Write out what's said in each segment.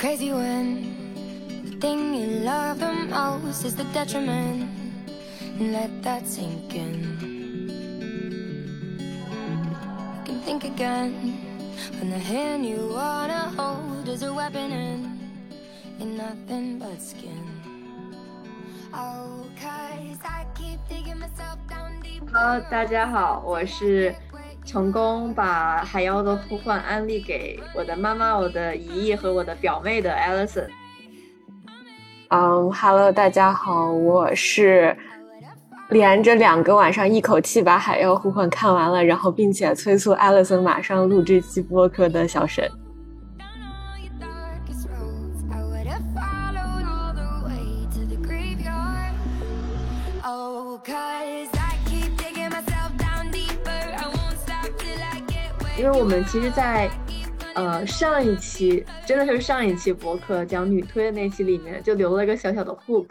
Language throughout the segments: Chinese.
crazy when the thing you love the most is the detriment. Let that sink in. You can think again when the hand you wanna hold is a weapon and you're nothing but skin. Oh, cause I keep digging myself down deep. Hello，大家好，我是 成功把《海妖的呼唤》安利给我的妈妈、我的姨姨和我的表妹的 Alison。嗯哈喽，大家好，我是连着两个晚上一口气把《海妖呼唤》看完了，然后并且催促 Alison 马上录这期播客的小沈。Down 因为我们其实在，呃上一期真的是上一期播客讲女推的那期里面就留了一个小小的 hook，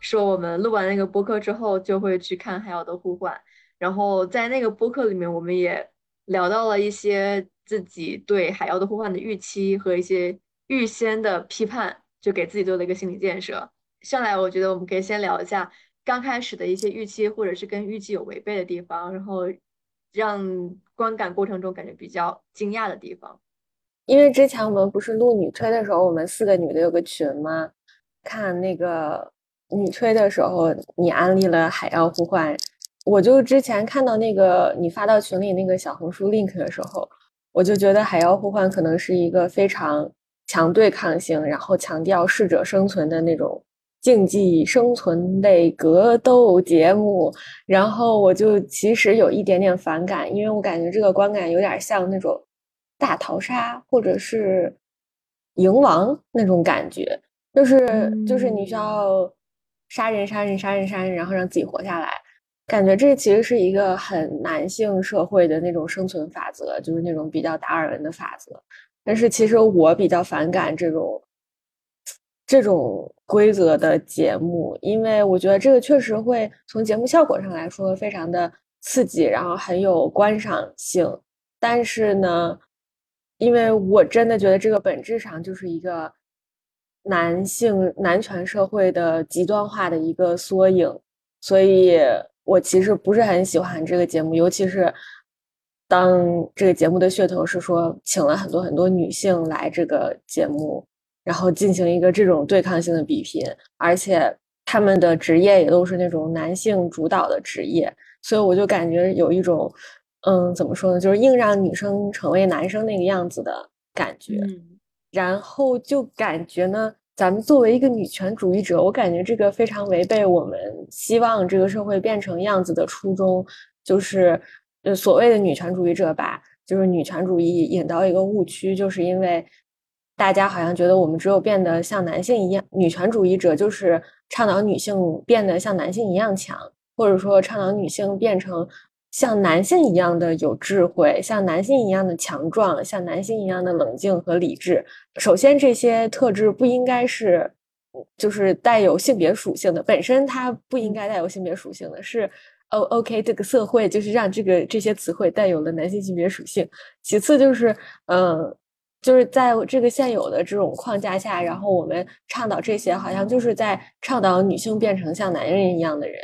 说我们录完那个播客之后就会去看《海妖的呼唤》，然后在那个播客里面我们也聊到了一些自己对《海妖的呼唤》的预期和一些预先的批判，就给自己做了一个心理建设。上来我觉得我们可以先聊一下刚开始的一些预期，或者是跟预期有违背的地方，然后让观感过程中感觉比较惊讶的地方。因为之前我们不是录女推的时候，我们四个女的有个群吗？看那个女推的时候，你安利了《海妖呼唤》，我就之前看到那个你发到群里那个小红书 link 的时候，我就觉得《海妖呼唤》可能是一个非常强对抗性，然后强调适者生存的那种竞技生存类格斗节目，然后我就其实有一点点反感，因为我感觉这个观感有点像那种大逃杀或者是赢王那种感觉，就是就是你需要杀人杀人杀人杀人，然后让自己活下来。感觉这其实是一个很男性社会的那种生存法则，就是那种比较达尔文的法则。但是其实我比较反感这种这种规则的节目，因为我觉得这个确实会从节目效果上来说非常的刺激，然后很有观赏性。但是呢，因为我真的觉得这个本质上就是一个男性男权社会的极端化的一个缩影，所以我其实不是很喜欢这个节目，尤其是当这个节目的噱头是说请了很多很多女性来这个节目，然后进行一个这种对抗性的比拼，而且他们的职业也都是那种男性主导的职业，所以我就感觉有一种，嗯，怎么说呢，就是硬让女生成为男生那个样子的感觉。嗯然后就感觉呢，咱们作为一个女权主义者，我感觉这个非常违背我们希望这个社会变成样子的初衷，就是呃所谓的女权主义者吧，就是女权主义引到一个误区，就是因为大家好像觉得我们只有变得像男性一样，女权主义者就是倡导女性变得像男性一样强，或者说倡导女性变成像男性一样的有智慧，像男性一样的强壮，像男性一样的冷静和理智。首先，这些特质不应该是，就是带有性别属性的，本身它不应该带有性别属性的，是哦，OK，这个社会就是让这个这些词汇带有了男性性别属性。其次就是，嗯，就是在这个现有的这种框架下，然后我们倡导这些，好像就是在倡导女性变成像男人一样的人。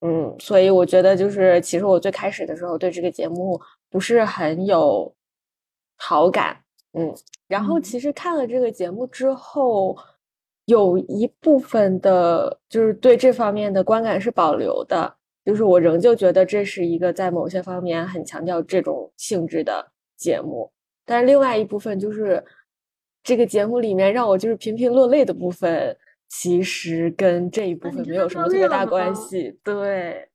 嗯，所以我觉得就是，其实我最开始的时候对这个节目不是很有好感，嗯，然后嗯其实看了这个节目之后，有一部分的，就是对这方面的观感是保留的，就是我仍旧觉得这是一个在某些方面很强调这种性质的节目，但是另外一部分就是这个节目里面让我就是频频落泪的部分，其实跟这一部分没有什么特别大关系，对，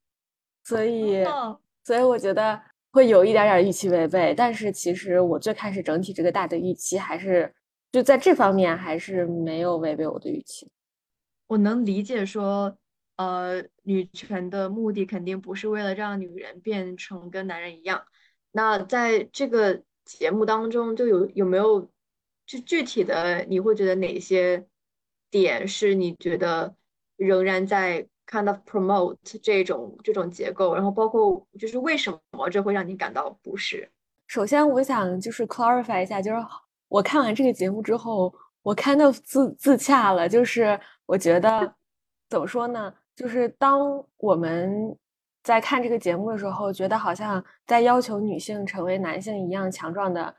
所以。哦所以我觉得会有一点点预期违背，但是其实我最开始整体这个大的预期还是就在这方面还是没有违背我的预期。我能理解说，呃，女权的目的肯定不是为了让女人变成跟男人一样。那在这个节目当中，就有有没有就具体的，你会觉得哪些点是你觉得仍然在 kind of promote 这种这种结构，然后包括就是为什么这会让你感到不适？首先，我想就是 clarify 一下，就是我看完这个节目之后，我 kind of 自自洽了，就是我觉得怎么说呢？就是当我们在看这个节目的时候，觉得好像在要求女性成为男性一样强壮的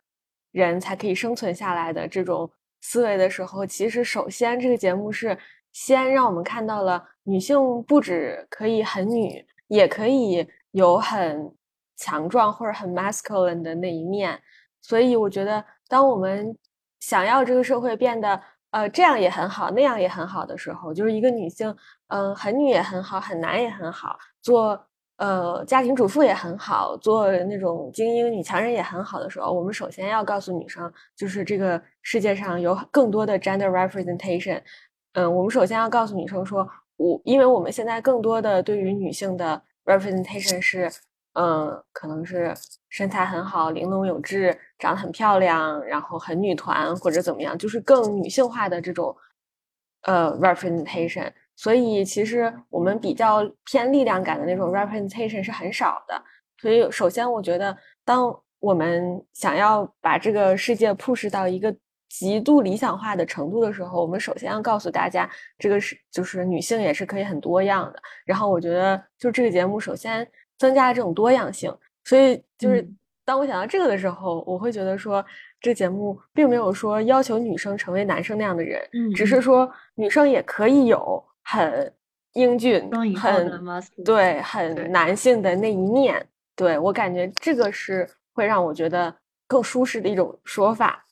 人才可以生存下来的这种思维的时候，其实首先这个节目是先让我们看到了女性不止可以很女，也可以有很强壮或者很 masculine 的那一面。所以我觉得，当我们想要这个社会变得呃这样也很好，那样也很好的时候，就是一个女性，嗯，很女也很好，很男也很好，做呃家庭主妇也很好，做那种精英女强人也很好的时候，我们首先要告诉女生，就是这个世界上有更多的 gender representation。嗯，我们首先要告诉女生说，我因为我们现在更多的对于女性的 representation 是。嗯，可能是身材很好，玲珑有致，长得很漂亮，然后很女团或者怎么样，就是更女性化的这种呃 representation。所以其实我们比较偏力量感的那种 representation 是很少的。所以首先我觉得，当我们想要把这个世界 push 到一个极度理想化的程度的时候，我们首先要告诉大家，这个是就是女性也是可以很多样的。然后我觉得，就这个节目首先。增加了这种多样性，所以就是当我想到这个的时候，我会觉得说，这节目并没有说要求女生成为男生那样的人，嗯，只是说女生也可以有很英俊、很对、很男性的那一面。对我感觉这个是会让我觉得更舒适的一种说法，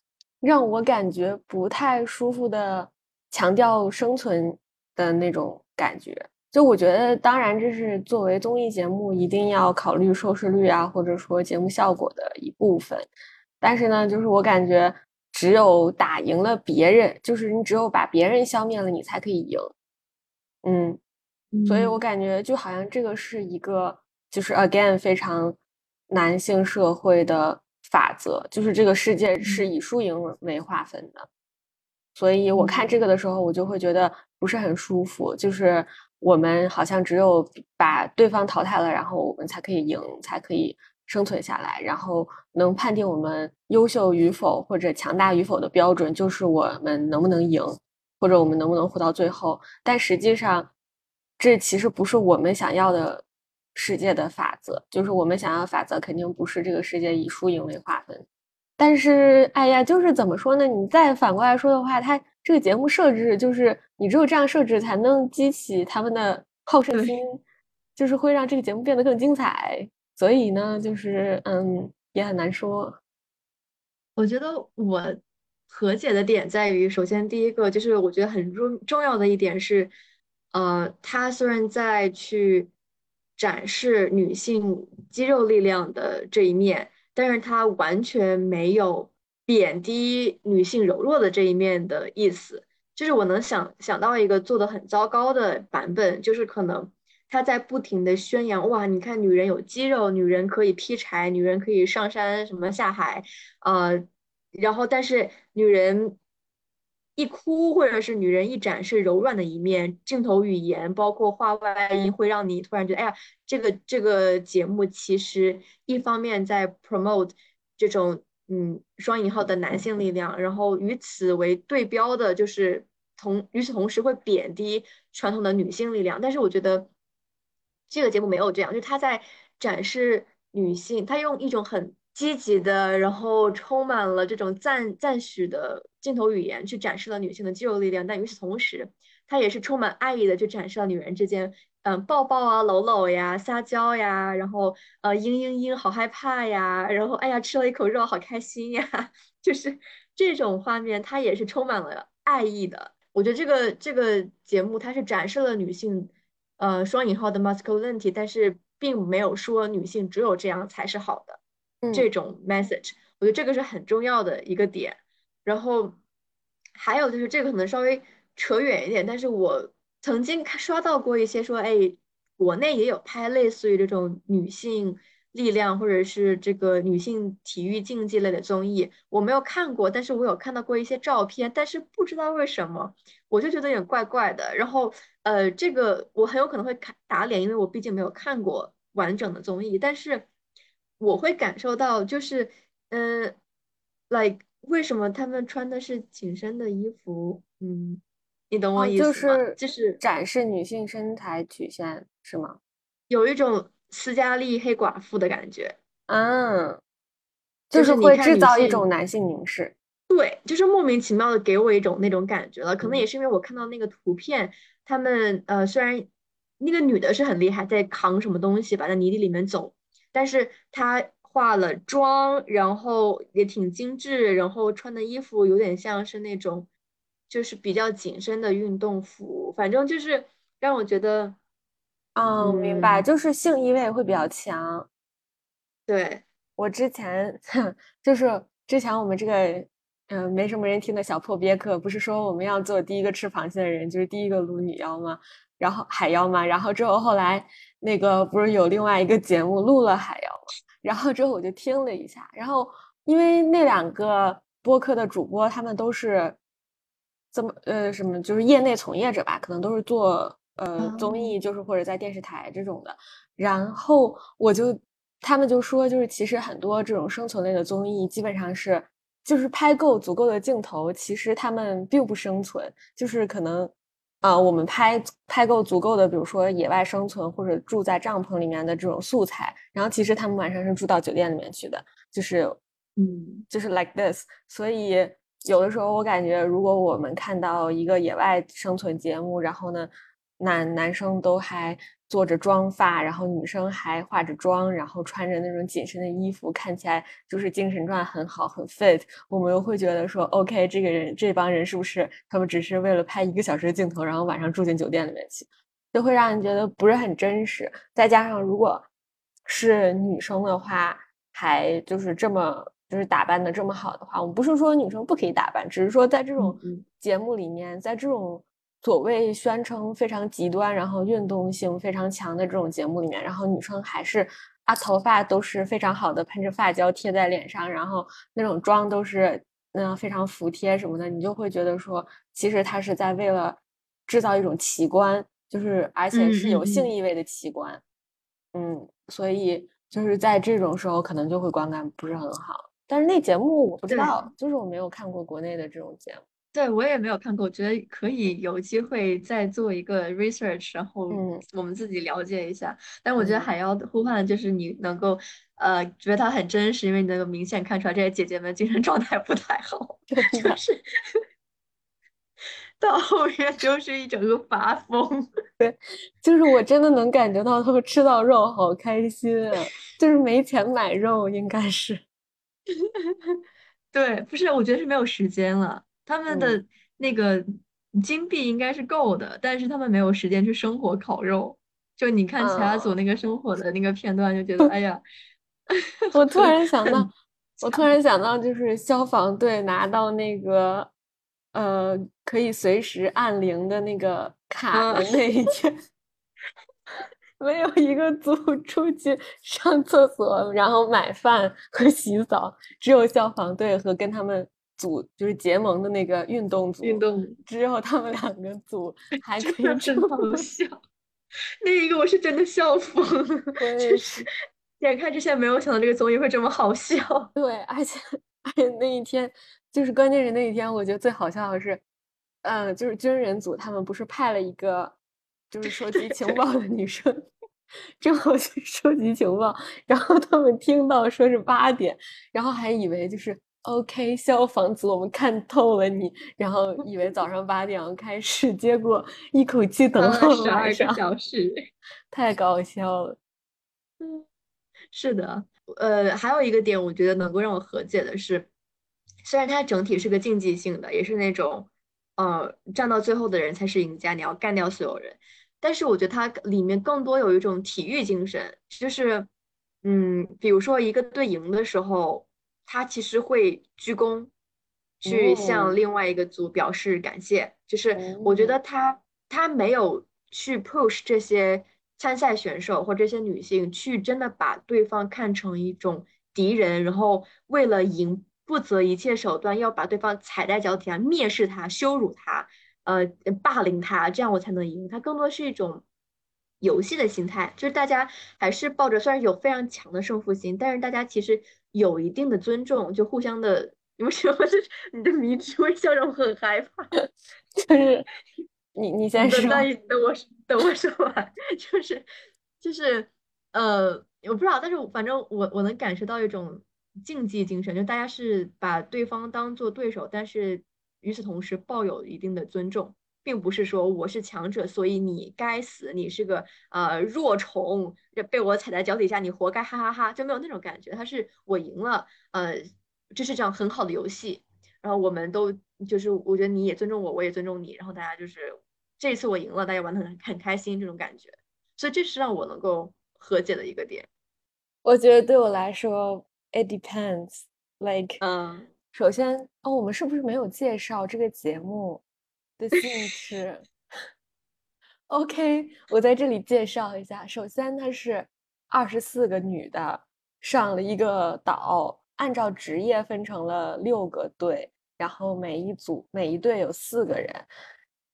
让我感觉不太舒服的强调生存的那种感觉。就我觉得，当然这是作为综艺节目一定要考虑收视率啊，或者说节目效果的一部分。但是呢，就是我感觉，只有打赢了别人，就是你只有把别人消灭了，你才可以赢。嗯，所以我感觉就好像这个是一个，就是 again 非常男性社会的法则，就是这个世界是以输赢为划分的。所以我看这个的时候，我就会觉得不是很舒服，就是。我们好像只有把对方淘汰了，然后我们才可以赢，才可以生存下来。然后能判定我们优秀与否或者强大与否的标准，就是我们能不能赢，或者我们能不能活到最后。但实际上，这其实不是我们想要的世界的法则。就是我们想要的法则，肯定不是这个世界以输赢为划分。但是，哎呀，就是怎么说呢？你再反过来说的话，它。这个节目设置就是你只有这样设置，才能激起他们的好胜心，就是会让这个节目变得更精彩。所以呢，就是嗯，也很难说。我觉得我和解的点在于，首先第一个就是我觉得很重重要的一点是，呃，他虽然在去展示女性肌肉力量的这一面，但是他完全没有。贬低女性柔弱的这一面的意思，就是我能想想到一个做的很糟糕的版本，就是可能他在不停的宣扬，哇，你看女人有肌肉，女人可以劈柴，女人可以上山什么下海，呃，然后但是女人一哭或者是女人一展示柔软的一面，镜头语言包括话外音会让你突然觉得，哎呀，这个这个节目其实一方面在 promote 这种。嗯，双引号的男性力量，然后与此为对标的就是同与此同时会贬低传统的女性力量。但是我觉得这个节目没有这样，就他在展示女性，他用一种很积极的，然后充满了这种赞赞许的镜头语言去展示了女性的肌肉力量。但与此同时，它也是充满爱意的去展示了女人之间。嗯，抱抱啊，搂搂呀，撒娇呀，然后呃，嘤嘤嘤，好害怕呀，然后哎呀，吃了一口肉，好开心呀，就是这种画面，它也是充满了爱意的。我觉得这个这个节目它是展示了女性，呃，双引号的 masculinity，但是并没有说女性只有这样才是好的这种 message。我觉得这个是很重要的一个点。然后还有就是这个可能稍微扯远一点，但是我。曾经看刷到过一些说，哎，国内也有拍类似于这种女性力量或者是这个女性体育竞技类的综艺，我没有看过，但是我有看到过一些照片，但是不知道为什么，我就觉得有点怪怪的。然后，呃，这个我很有可能会看打脸，因为我毕竟没有看过完整的综艺，但是我会感受到，就是，嗯，like。为什么他们穿的是紧身的衣服？嗯，你懂我哦，意就思吗？是就是展示女性身材曲线是吗？有一种斯嘉丽黑寡妇的感觉，嗯，就是你会制造一性种男性凝视。对，就是莫名其妙的给我一种那种感觉了。可能嗯也是因为我看到那个图片，他们呃虽然那个女的是很厉害，在扛什么东西吧，在泥地里面走，但是她化了妆，然后也挺精致，然后穿的衣服有点像是那种就是比较紧身的运动服，反正就是让我觉得，嗯，明白，嗯，就是性意味会比较强。对，我之前 就是之前我们这个嗯、呃没什么人听的小破憋课，不是说我们要做第一个吃螃蟹的人，就是第一个撸女妖吗？然后海妖嘛，然后之后后来那个不是有另外一个节目录了海妖吗，然后之后我就听了一下，然后因为那两个播客的主播他们都是这么呃什么，就是业内从业者吧，可能都是做呃综艺，就是或者在电视台这种的，然后我就他们就说，就是其实很多这种生存类的综艺，基本上是就是拍够足够的镜头，其实他们并不生存，就是可能啊、呃我们拍拍够足够的，比如说野外生存或者住在帐篷里面的这种素材，然后其实他们晚上是住到酒店里面去的，就是嗯，就是 like this，所以有的时候我感觉，如果我们看到一个野外生存节目，然后呢，男男生都还做着妆发，然后女生还化着妆，然后穿着那种紧身的衣服，看起来就是精神状态很好，很 fit，我们又会觉得说，OK，这个人这帮人是不是他们只是为了拍一个小时的镜头，然后晚上住进酒店里面去，就会让人觉得不是很真实。再加上如果是女生的话，还就是这么就是打扮的这么好的话，我们不是说女生不可以打扮，只是说在这种节目里面，在这种所谓宣称非常极端，然后运动性非常强的这种节目里面，然后女生还是啊头发都是非常好的喷着发胶贴在脸上，然后那种妆都是那样非常服帖什么的，你就会觉得说，其实她是在为了制造一种奇观，就是而且是有性意味的奇观。嗯，所以就是在这种时候，可能就会观感不是很好。但是那节目我不知道，就是我没有看过国内的这种节目。对，我也没有看过，我觉得可以有机会再做一个 research，然后嗯我们自己了解一下。但我觉得嗯海妖呼唤的就是你能够，呃，觉得它很真实，因为你能够明显看出来这些姐姐们精神状态不太好，就是 到后面就是一整个发疯。对就是我真的能感觉到他们吃到肉好开心啊，就是没钱买肉，应该是。对，不是，我觉得是没有时间了。他们的嗯那个金币应该是够的，但是他们没有时间去生火烤肉。就你看其他组嗯，那个生火的那个片段，就觉得哎呀，我突然想到，我突然想到，就是消防队拿到那个呃可以随时按铃的那个卡的啊，那一天。没有一个组 出去上厕所，然后买饭和洗澡，只有消防队和跟他们组就是结盟的那个运动组，运动只有他们两个组 还真可以出的好。笑。那一个我是真的笑疯了，我也就是是，眼看之前没有想到这个综艺会这么好笑。对，而且而且那一天就是关键是那一天，我觉得最好笑的是，嗯，就是军人组他们不是派了一个就是收集情报的女生，正好去收集情报，然后他们听到说是八点，然后还以为就是 OK 消防组我们看透了你，然后以为早上八点要开始，结果一口气等了十二个，小时。太搞笑了。嗯，是的，呃，还有一个点，我觉得能够让我和解的是，虽然它整体是个竞技性的，也是那种，呃，站到最后的人才是赢家，你要干掉所有人，但是我觉得它里面更多有一种体育精神，就是，嗯，比如说一个队赢的时候，他其实会鞠躬，去向嗯另外一个组表示感谢，就是我觉嗯得他他没有去 push 这些参赛选手或这些女性去真的把对方看成一种敌人，然后为了赢不择一切手段要把对方踩在脚底下，蔑视他、羞辱他，呃，霸凌他，这样我才能赢。他更多是一种游戏的心态，就是大家还是抱着虽然有非常强的胜负心，但是大家其实有一定的尊重，就互相的你为什么是你的迷之微笑让我很害怕？就是你你先说，等等我等我说完，就是就是呃，我不知道，但是反正我我能感受到一种竞技精神，就大家是把对方当做对手，但是与此同时抱有一定的尊重，并不是说我是强者，所以你该死，你是个呃弱虫，被我踩在脚底下，你活该，哈哈哈，就没有那种感觉，他是我赢了，呃，这是这样很好的游戏。然后我们都就是，我觉得你也尊重我，我也尊重你。然后大家就是这次我赢了，大家玩的很很开心，这种感觉。所以这是让我能够和解的一个点。我觉得对我来说，it depends。Like，嗯，首先哦，我们是不是没有介绍这个节目的性质？OK，我在这里介绍一下。首先，它是二十四个女的上了一个岛，按照职业分成了六个队。然后每一组每一队有四个人，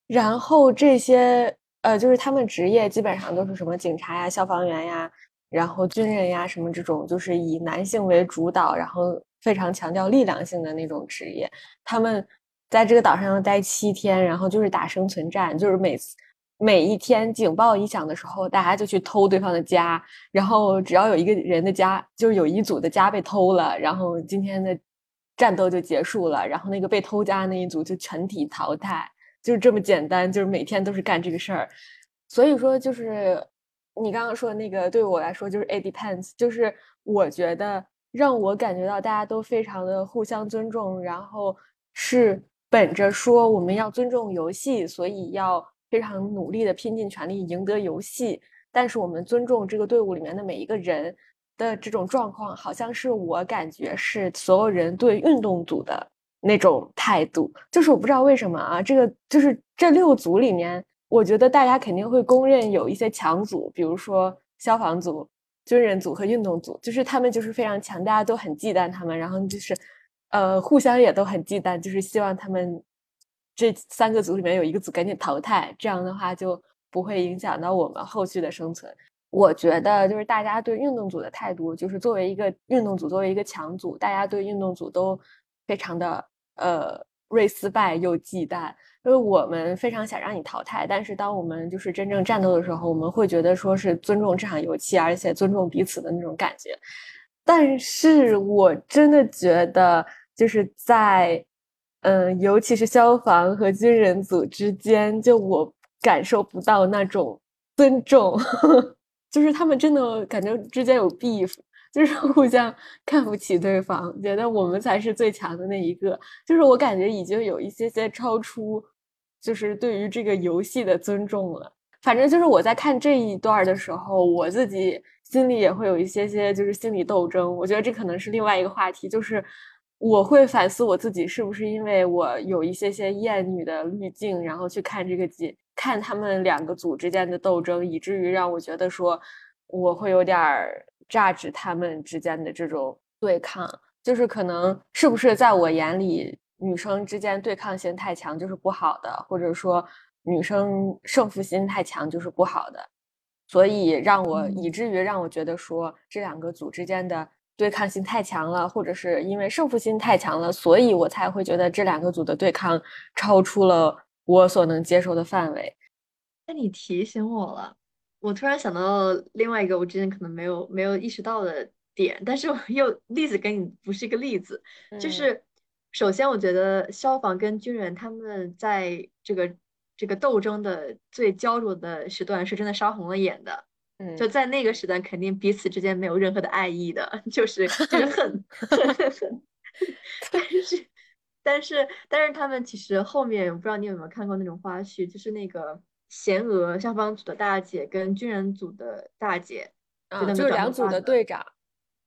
然后这些呃，就是他们职业基本上都是什么警察呀、消防员呀，然后军人呀什么这种，就是以男性为主导，然后非常强调力量性的那种职业。他们在这个岛上要待七天，然后就是打生存战，就是每次每一天警报一响的时候，大家就去偷对方的家，然后只要有一个人的家，就是有一组的家被偷了，然后今天的。战斗就结束了，然后那个被偷家那一组就全体淘汰，就是这么简单，就是每天都是干这个事儿。所以说，就是你刚刚说的那个，对我来说就是 it depends，就是我觉得让我感觉到大家都非常的互相尊重，然后是本着说我们要尊重游戏，所以要非常努力的拼尽全力赢得游戏，但是我们尊重这个队伍里面的每一个人。的这种状况，好像是我感觉是所有人对运动组的那种态度，就是我不知道为什么啊，这个就是这六组里面，我觉得大家肯定会公认有一些强组，比如说消防组、军人组和运动组，就是他们就是非常强，大家都很忌惮他们，然后就是呃互相也都很忌惮，就是希望他们这三个组里面有一个组赶紧淘汰，这样的话就不会影响到我们后续的生存。我觉得就是大家对运动组的态度，就是作为一个运动组，作为一个强组，大家对运动组都非常的呃锐思败又忌惮，因为我们非常想让你淘汰，但是当我们就是真正战斗的时候，我们会觉得说是尊重这场游戏，而且尊重彼此的那种感觉。但是我真的觉得就是在嗯，尤其是消防和军人组之间，就我感受不到那种尊重。就是他们真的感觉之间有 beef，就是 互相看不起对方，觉得我们才是最强的那一个。就是我感觉已经有一些些超出，就是对于这个游戏的尊重了。反正就是我在看这一段的时候，我自己心里也会有一些些就是心理斗争。我觉得这可能是另外一个话题，就是我会反思我自己是不是因为我有一些些厌女的滤镜，然后去看这个剧。看他们两个组之间的斗争，以至于让我觉得说，我会有点儿榨汁他们之间的这种对抗，就是可能是不是在我眼里，女生之间对抗性太强就是不好的，或者说女生胜负心太强就是不好的，所以让我以至于让我觉得说，这两个组之间的对抗性太强了，或者是因为胜负心太强了，所以我才会觉得这两个组的对抗超出了。我所能接受的范围。那你提醒我了，我突然想到另外一个我之前可能没有没有意识到的点，但是我 又例子跟你不是一个例子，就是首先我觉得消防跟军人他们在这个这个斗争的最焦灼的时段是真的烧红了眼的，嗯，就在那个时段肯定彼此之间没有任何的爱意的，就是就是恨恨恨恨，但是。但是，但是他们其实后面，我不知道你有没有看过那种花絮，就是那个贤娥消防组的大姐跟军人组的大姐，啊，就是两组的队长，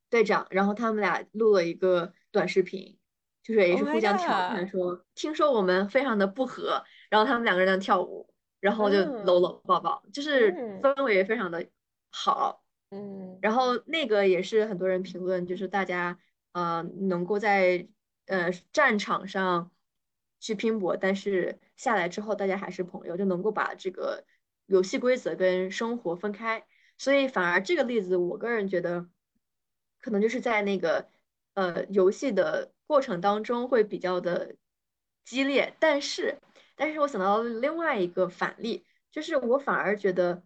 队长，然后他们俩录了一个短视频，就是也是互相调侃说，听说我们非常的不和，然后他们两个人在跳舞，然后就搂搂抱抱，就是氛围非常的好，嗯，然后那个也是很多人评论，就是大家呃能够在。呃，战场上去拼搏，但是下来之后，大家还是朋友，就能够把这个游戏规则跟生活分开。所以反而这个例子，我个人觉得，可能就是在那个呃游戏的过程当中会比较的激烈，但是，但是我想到另外一个反例，就是我反而觉得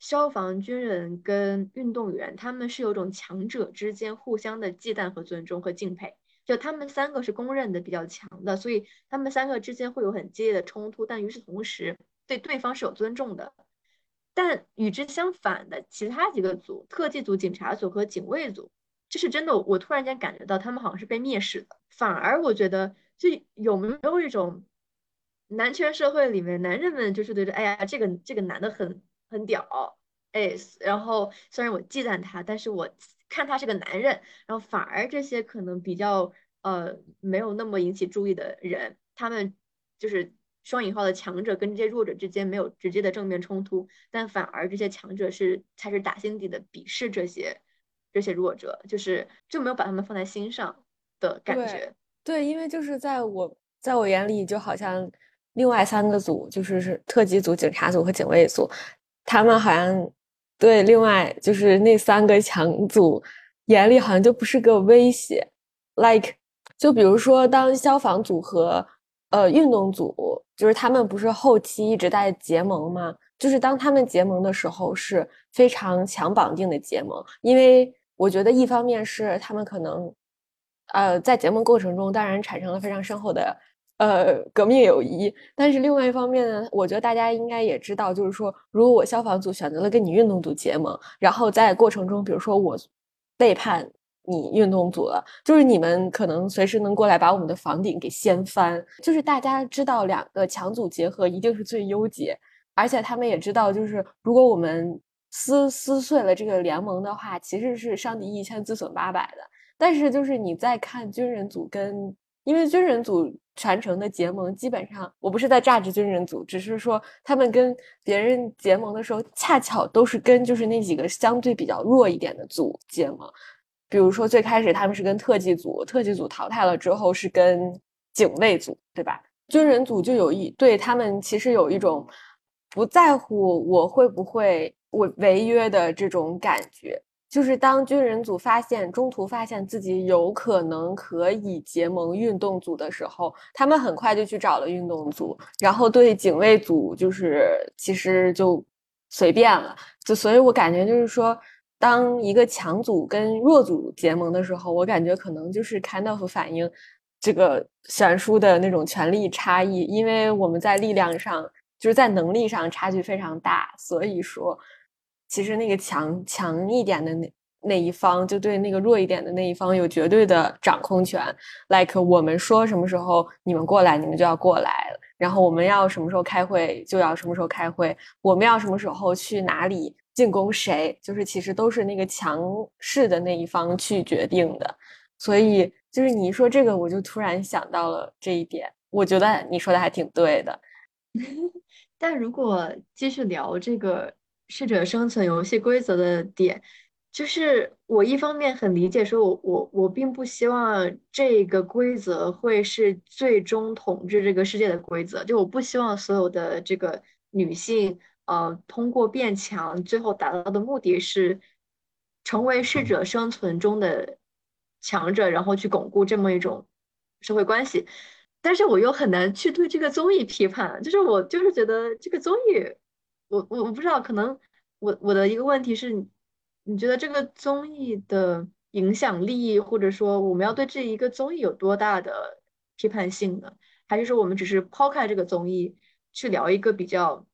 消防军人跟运动员他们是有种强者之间互相的忌惮和尊重和敬佩，就他们三个是公认的比较强的，所以他们三个之间会有很激烈的冲突，但与此同时对对方是有尊重的。但与之相反的其他几个组，特技组、警察组和警卫组。这是真的，我突然间感觉到他们好像是被蔑视的。反而我觉得，就有没有一种男权社会里面，男人们就是对着，哎呀，这个这个男的很很屌，哎，然后虽然我忌惮他，但是我看他是个男人。然后反而这些可能比较呃没有那么引起注意的人，他们就是双引号的强者跟这些弱者之间没有直接的正面冲突，但反而这些强者是才是打心底的鄙视这些。这些弱者就是就没有把他们放在心上的感觉，对，因为就是在我在我眼里，就好像另外三个组，就是是特级组、警察组和警卫组，他们好像对另外就是那三个强组眼里好像就不是个威胁。Like，就比如说当消防组和呃运动组，就是他们不是后期一直在结盟吗？就是当他们结盟的时候是非常强绑定的结盟，因为。我觉得一方面是他们可能，呃，在结盟过程中当然产生了非常深厚的呃革命友谊，但是另外一方面呢，我觉得大家应该也知道，就是说，如果我消防组选择了跟你运动组结盟，然后在过程中，比如说我背叛你运动组了，就是你们可能随时能过来把我们的房顶给掀翻，就是大家知道两个强组结合一定是最优解，而且他们也知道，就是如果我们。撕撕碎了这个联盟的话，其实是伤敌一千自损八百的。但是就是你在看军人组跟，因为军人组传承的结盟，基本上我不是在榨汁军人组，只是说他们跟别人结盟的时候，恰巧都是跟就是那几个相对比较弱一点的组结盟。比如说最开始他们是跟特技组，特技组淘汰了之后是跟警卫组，对吧？军人组就有一对他们其实有一种不在乎我会不会。违违约的这种感觉，就是当军人组发现中途发现自己有可能可以结盟运动组的时候，他们很快就去找了运动组，然后对警卫组就是其实就随便了。就所以我感觉就是说，当一个强组跟弱组结盟的时候，我感觉可能就是 kind of 反映这个悬殊的那种权力差异，因为我们在力量上就是在能力上差距非常大，所以说。其实那个强强一点的那那一方，就对那个弱一点的那一方有绝对的掌控权。Like 我们说什么时候你们过来，你们就要过来然后我们要什么时候开会，就要什么时候开会。我们要什么时候去哪里进攻谁，就是其实都是那个强势的那一方去决定的。所以就是你一说这个，我就突然想到了这一点。我觉得你说的还挺对的。但如果继续聊这个。适者生存游戏规则的点，就是我一方面很理解，说我我我并不希望这个规则会是最终统治这个世界的规则，就我不希望所有的这个女性，呃，通过变强，最后达到的目的是成为适者生存中的强者，然后去巩固这么一种社会关系。但是我又很难去对这个综艺批判，就是我就是觉得这个综艺。我我我不知道，可能我我的一个问题是，你觉得这个综艺的影响力，或者说我们要对这一个综艺有多大的批判性呢？还是说我们只是抛开这个综艺去聊一个比较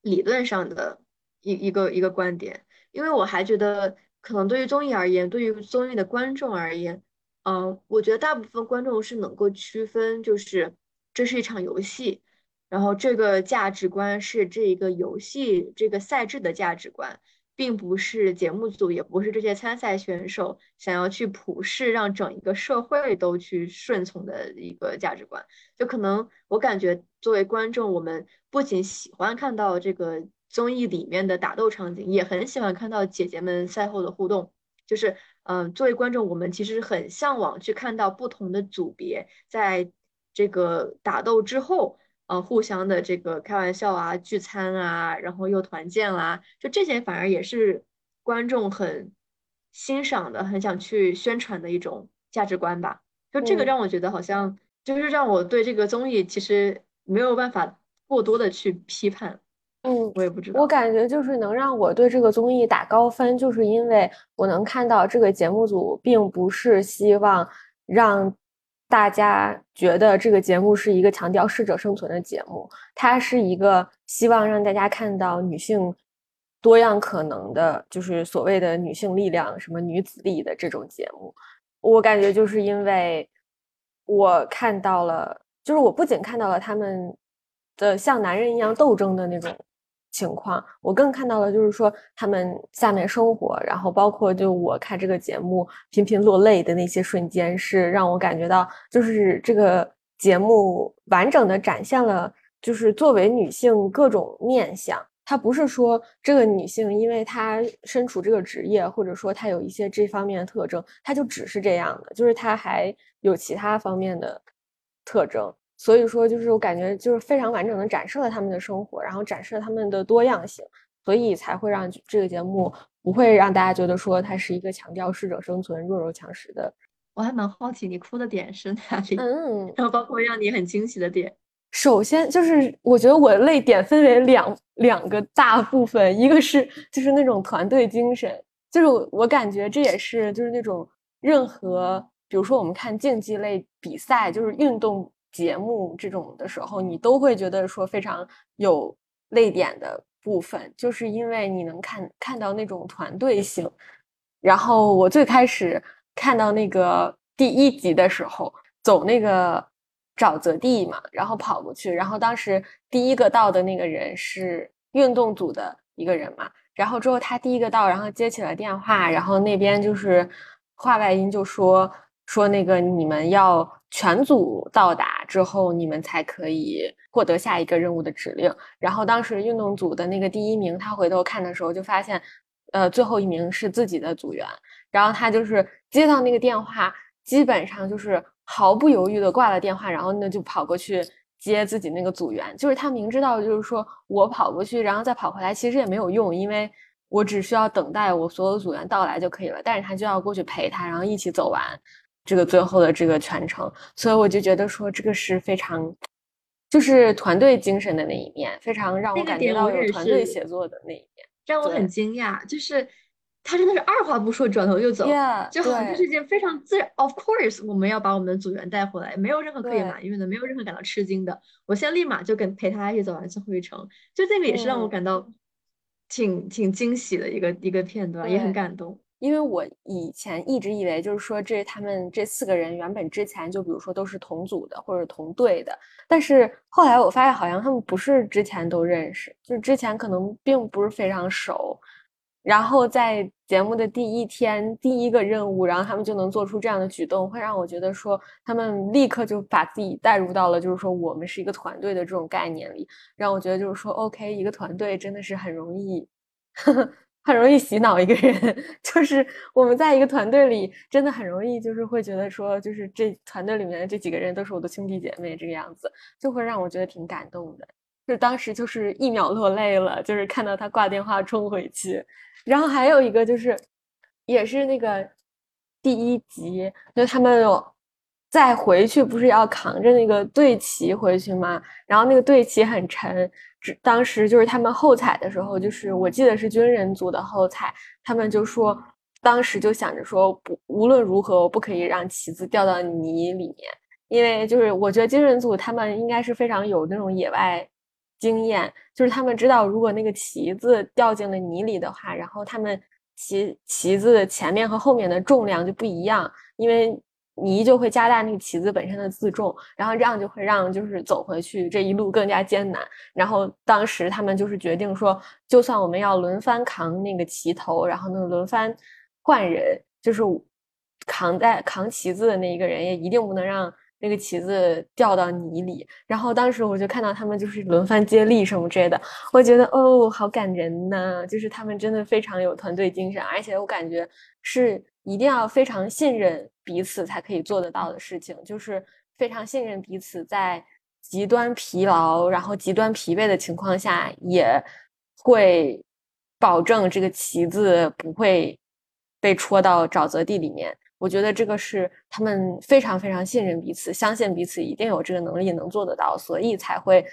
理论上的一一个一个观点？因为我还觉得，可能对于综艺而言，对于综艺的观众而言，嗯，我觉得大部分观众是能够区分，就是这是一场游戏。然后这个价值观是这一个游戏这个赛制的价值观，并不是节目组，也不是这些参赛选手想要去普世让整一个社会都去顺从的一个价值观。就可能我感觉作为观众，我们不仅喜欢看到这个综艺里面的打斗场景，也很喜欢看到姐姐们赛后的互动。就是嗯，作为观众，我们其实很向往去看到不同的组别在这个打斗之后。呃，互相的这个开玩笑啊、聚餐啊，然后又团建啦，就这些反而也是观众很欣赏的、很想去宣传的一种价值观吧。就这个嗯让我觉得好像就是让我对这个综艺其实没有办法过多的去批判，嗯，我也不知道。我感觉就是能让我对这个综艺打高分，就是因为我能看到这个节目组并不是希望让大家觉得这个节目是一个强调适者生存的节目，它是一个希望让大家看到女性多样可能的，就是所谓的女性力量，什么女子力的这种节目。我感觉就是因为我看到了，就是我不仅看到了他们的像男人一样斗争的那种情况，我更看到了就是说他们下面生活，然后包括就我看这个节目频频落泪的那些瞬间，是让我感觉到就是这个节目完整的展现了就是作为女性各种面相。她不是说这个女性，因为她身处这个职业，或者说她有一些这方面的特征，她就只是这样的，就是她还有其他方面的特征。所以说，就是我感觉就是非常完整的展示了他们的生活，然后展示了他们的多样性，所以才会让这个节目不会让大家觉得说它是一个强调适者生存、弱肉强食的。我还蛮好奇你哭的点是哪里，嗯，然后包括让你很惊喜的点。首先就是我觉得我的泪点分为两两个大部分，一个是就是那种团队精神，就是我我感觉这也是就是那种任何比如说我们看竞技类比赛，就是运动节目这种的时候，你都会觉得说非常有泪点的部分，就是因为你能看看到那种团队性。然后我最开始看到那个第一集的时候，走那个。沼泽地嘛，然后跑过去，然后当时第一个到的那个人是运动组的一个人嘛，然后之后他第一个到，然后接起了电话，然后那边就是话外音就说说那个你们要全组到达之后，你们才可以获得下一个任务的指令。然后当时运动组的那个第一名，他回头看的时候就发现，呃，最后一名是自己的组员，然后他就是接到那个电话，基本上就是。毫不犹豫的挂了电话，然后呢就跑过去接自己那个组员。就是他明知道，就是说我跑过去，然后再跑回来，其实也没有用，因为我只需要等待我所有组员到来就可以了。但是他就要过去陪他，然后一起走完这个最后的这个全程。所以我就觉得说，这个是非常就是团队精神的那一面，非常让我感觉到有团队协作的那一面，让我很惊讶，就是。他真的是二话不说，转头就走，yeah, 就好像是一件非常自然。Of course，我们要把我们的组员带回来，没有任何可以埋怨的，没有任何感到吃惊的。我现在立马就跟陪他一起走完最后一程，就这个也是让我感到挺、嗯、挺惊喜的一个一个片段，也很感动。因为我以前一直以为，就是说这他们这四个人原本之前就比如说都是同组的或者同队的，但是后来我发现好像他们不是之前都认识，就是之前可能并不是非常熟。然后在节目的第一天，第一个任务，然后他们就能做出这样的举动，会让我觉得说，他们立刻就把自己带入到了，就是说我们是一个团队的这种概念里，让我觉得就是说，OK，一个团队真的是很容易，呵呵很容易洗脑一个人，就是我们在一个团队里，真的很容易就是会觉得说，就是这团队里面的这几个人都是我的兄弟姐妹这个样子，就会让我觉得挺感动的。就当时就是一秒落泪了，就是看到他挂电话冲回去。然后还有一个就是，也是那个第一集，就他们有再回去不是要扛着那个队旗回去吗？然后那个队旗很沉，当时就是他们后采的时候，就是我记得是军人组的后采，他们就说当时就想着说不无论如何我不可以让旗子掉到泥里面，因为就是我觉得军人组他们应该是非常有那种野外。经验就是他们知道，如果那个旗子掉进了泥里的话，然后他们旗旗子前面和后面的重量就不一样，因为泥就会加大那个旗子本身的自重，然后这样就会让就是走回去这一路更加艰难。然后当时他们就是决定说，就算我们要轮番扛那个旗头，然后呢轮番换人，就是扛在扛旗子的那一个人也一定不能让。那个旗子掉到泥里，然后当时我就看到他们就是轮番接力什么之类的，我觉得哦，好感人呐！就是他们真的非常有团队精神，而且我感觉是一定要非常信任彼此才可以做得到的事情，就是非常信任彼此，在极端疲劳然后极端疲惫的情况下，也会保证这个旗子不会被戳到沼泽地里面。我觉得这个是他们非常非常信任彼此，相信彼此一定有这个能力能做得到，所以才会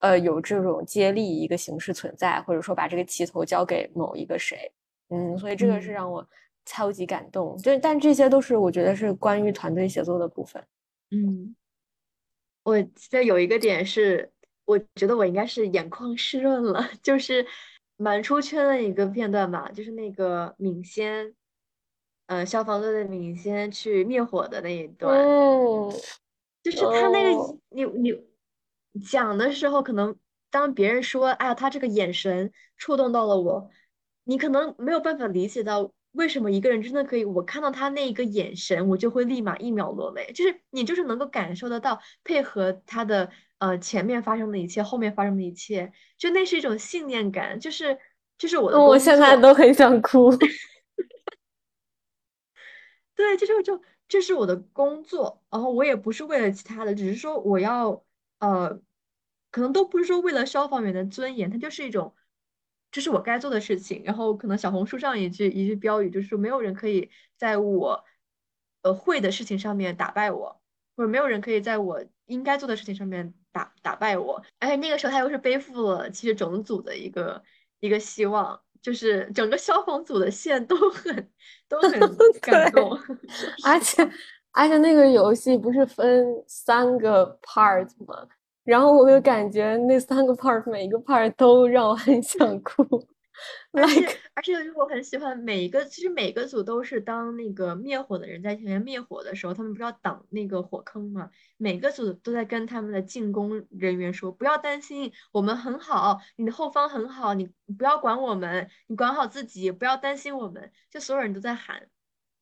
呃有这种接力一个形式存在，或者说把这个旗头交给某一个谁。嗯，所以这个是让我超级感动。就但这些都是我觉得是关于团队协作的部分。嗯，我记得有一个点是，我觉得我应该是眼眶湿润了，就是蛮出圈的一个片段吧，就是那个敏先，呃，消防队的敏先去灭火的那一段，哦，就是他那个你你讲的时候，可能当别人说，哎呀，他这个眼神触动到了我，你可能没有办法理解到。为什么一个人真的可以？我看到他那一个眼神，我就会立马一秒落泪。就是你就是能够感受得到，配合他的呃前面发生的一切，后面发生的一切，就那是一种信念感。就是就是我的，我现在都很想哭。对，就是就这是我的工作，然后我也不是为了其他的，只是说我要呃，可能都不是说为了消防员的尊严，它就是一种。这是我该做的事情，然后可能小红书上一句一句标语就是说，没有人可以在我呃会的事情上面打败我，或者没有人可以在我应该做的事情上面打打败我。而且那个时候他又是背负了其实整组的一个一个希望，就是整个消防组的线都很都很 感动。而且而且那个游戏不是分三个 part 吗？然后我就感觉那三个 part 每一个 part 都让我很想哭，而且而且我很喜欢每一个，其实每个组都是当那个灭火的人在前面灭火的时候，他们不是要挡那个火坑嘛？每个组都在跟他们的进攻人员说：“不要担心，我们很好，你的后方很好，你不要管我们，你管好自己，不要担心我们。”就所有人都在喊，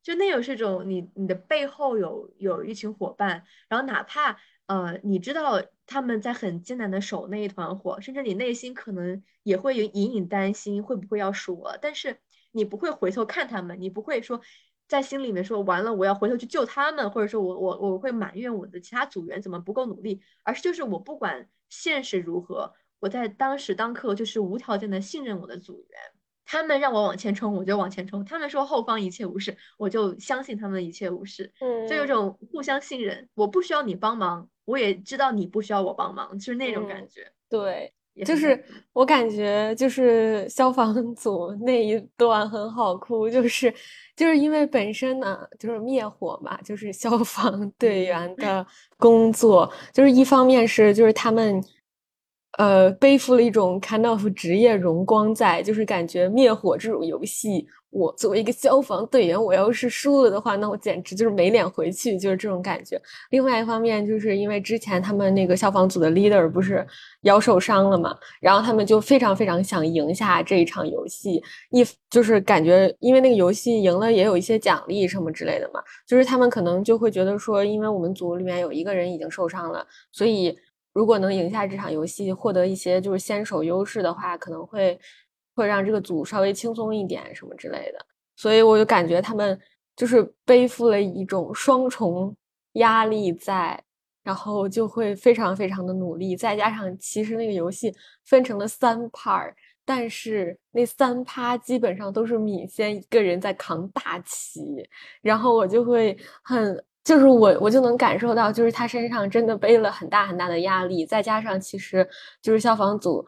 就那有是种你你的背后有有一群伙伴，然后哪怕。呃，你知道他们在很艰难的守那一团火，甚至你内心可能也会有隐隐担心会不会要输了，但是你不会回头看他们，你不会说在心里面说完了我要回头去救他们，或者说我我我会埋怨我的其他组员怎么不够努力，而是就是我不管现实如何，我在当时当刻就是无条件的信任我的组员。他们让我往前冲，我就往前冲。他们说后方一切无事，我就相信他们一切无事。嗯，就有种互相信任。我不需要你帮忙，我也知道你不需要我帮忙，就是那种感觉。对，就是我感觉就是消防 组那一段很好哭，就是就是因为本身呢就是灭火嘛，就是消 防队员的 工作，就是一方面是就是他们。呃，背负了一种 kind of 职业荣光在，就是感觉灭火这种游戏，我作为一个消防队员，我要是输了的话，那我简直就是没脸回去，就是这种感觉。另外一方面，就是因为之前他们那个消防组的 leader 不是腰受伤了嘛，然后他们就非常非常想赢下这一场游戏，一就是感觉因为那个游戏赢了也有一些奖励什么之类的嘛，就是他们可能就会觉得说，因为我们组里面有一个人已经受伤了，所以。如果能赢下这场游戏，获得一些就是先手优势的话，可能会会让这个组稍微轻松一点什么之类的。所以我就感觉他们就是背负了一种双重压力在，然后就会非常非常的努力。再加上其实那个游戏分成了三 part，但是那三趴基本上都是米先一个人在扛大旗，然后我就会很。就是我，我就能感受到，就是他身上真的背了很大很大的压力，再加上其实就是消防组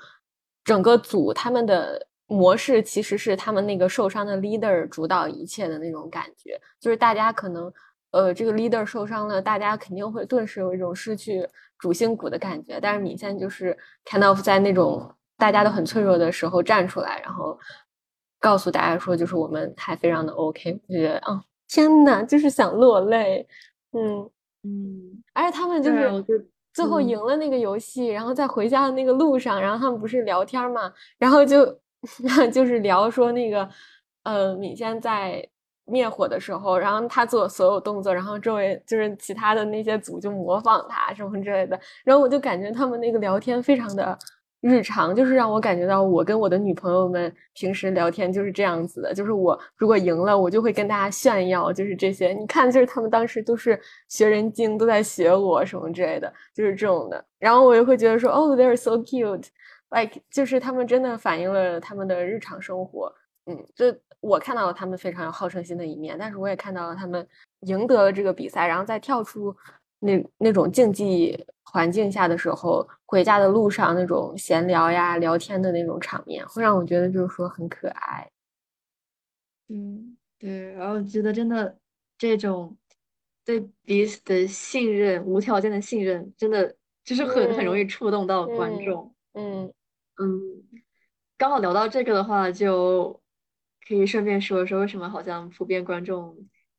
整个组他们的模式其实是他们那个受伤的 leader 主导一切的那种感觉，就是大家可能呃这个 leader 受伤了，大家肯定会顿时有一种失去主心骨的感觉，但是米线就是 kind of 在那种大家都很脆弱的时候站出来，然后告诉大家说，就是我们还非常的 OK，我觉得啊。天呐，就是想落泪，嗯。嗯，而且他们就是最后赢了那个游戏，然后在回家的那个路上，然后他们不是聊天嘛，然后就 就是聊说那个呃，米仙在灭火的时候，然后他做所有动作，然后周围就是其他的那些组就模仿他什么之类的，然后我就感觉他们那个聊天非常的。日常就是让我感觉到，我跟我的女朋友们平时聊天就是这样子的，就是我如果赢了，我就会跟大家炫耀，就是这些。你看，就是他们当时都是学人精，都在学我什么之类的，就是这种的。然后我又会觉得说，哦 they are so cute cute，like，就是他们真的反映了他们的日常生活。嗯，就我看到了他们非常有好胜心的一面，但是我也看到了他们赢得了这个比赛，然后再跳出那那种竞技环境下的时候，回家的路上那种闲聊呀、聊天的那种场面，会让我觉得就是说很可爱。嗯，对，然后觉得真的这种对彼此的信任、无条件的信任，真的就是很很容易触动到观众。嗯嗯嗯，刚好聊到这个的话，就可以顺便说说为什么好像普遍观众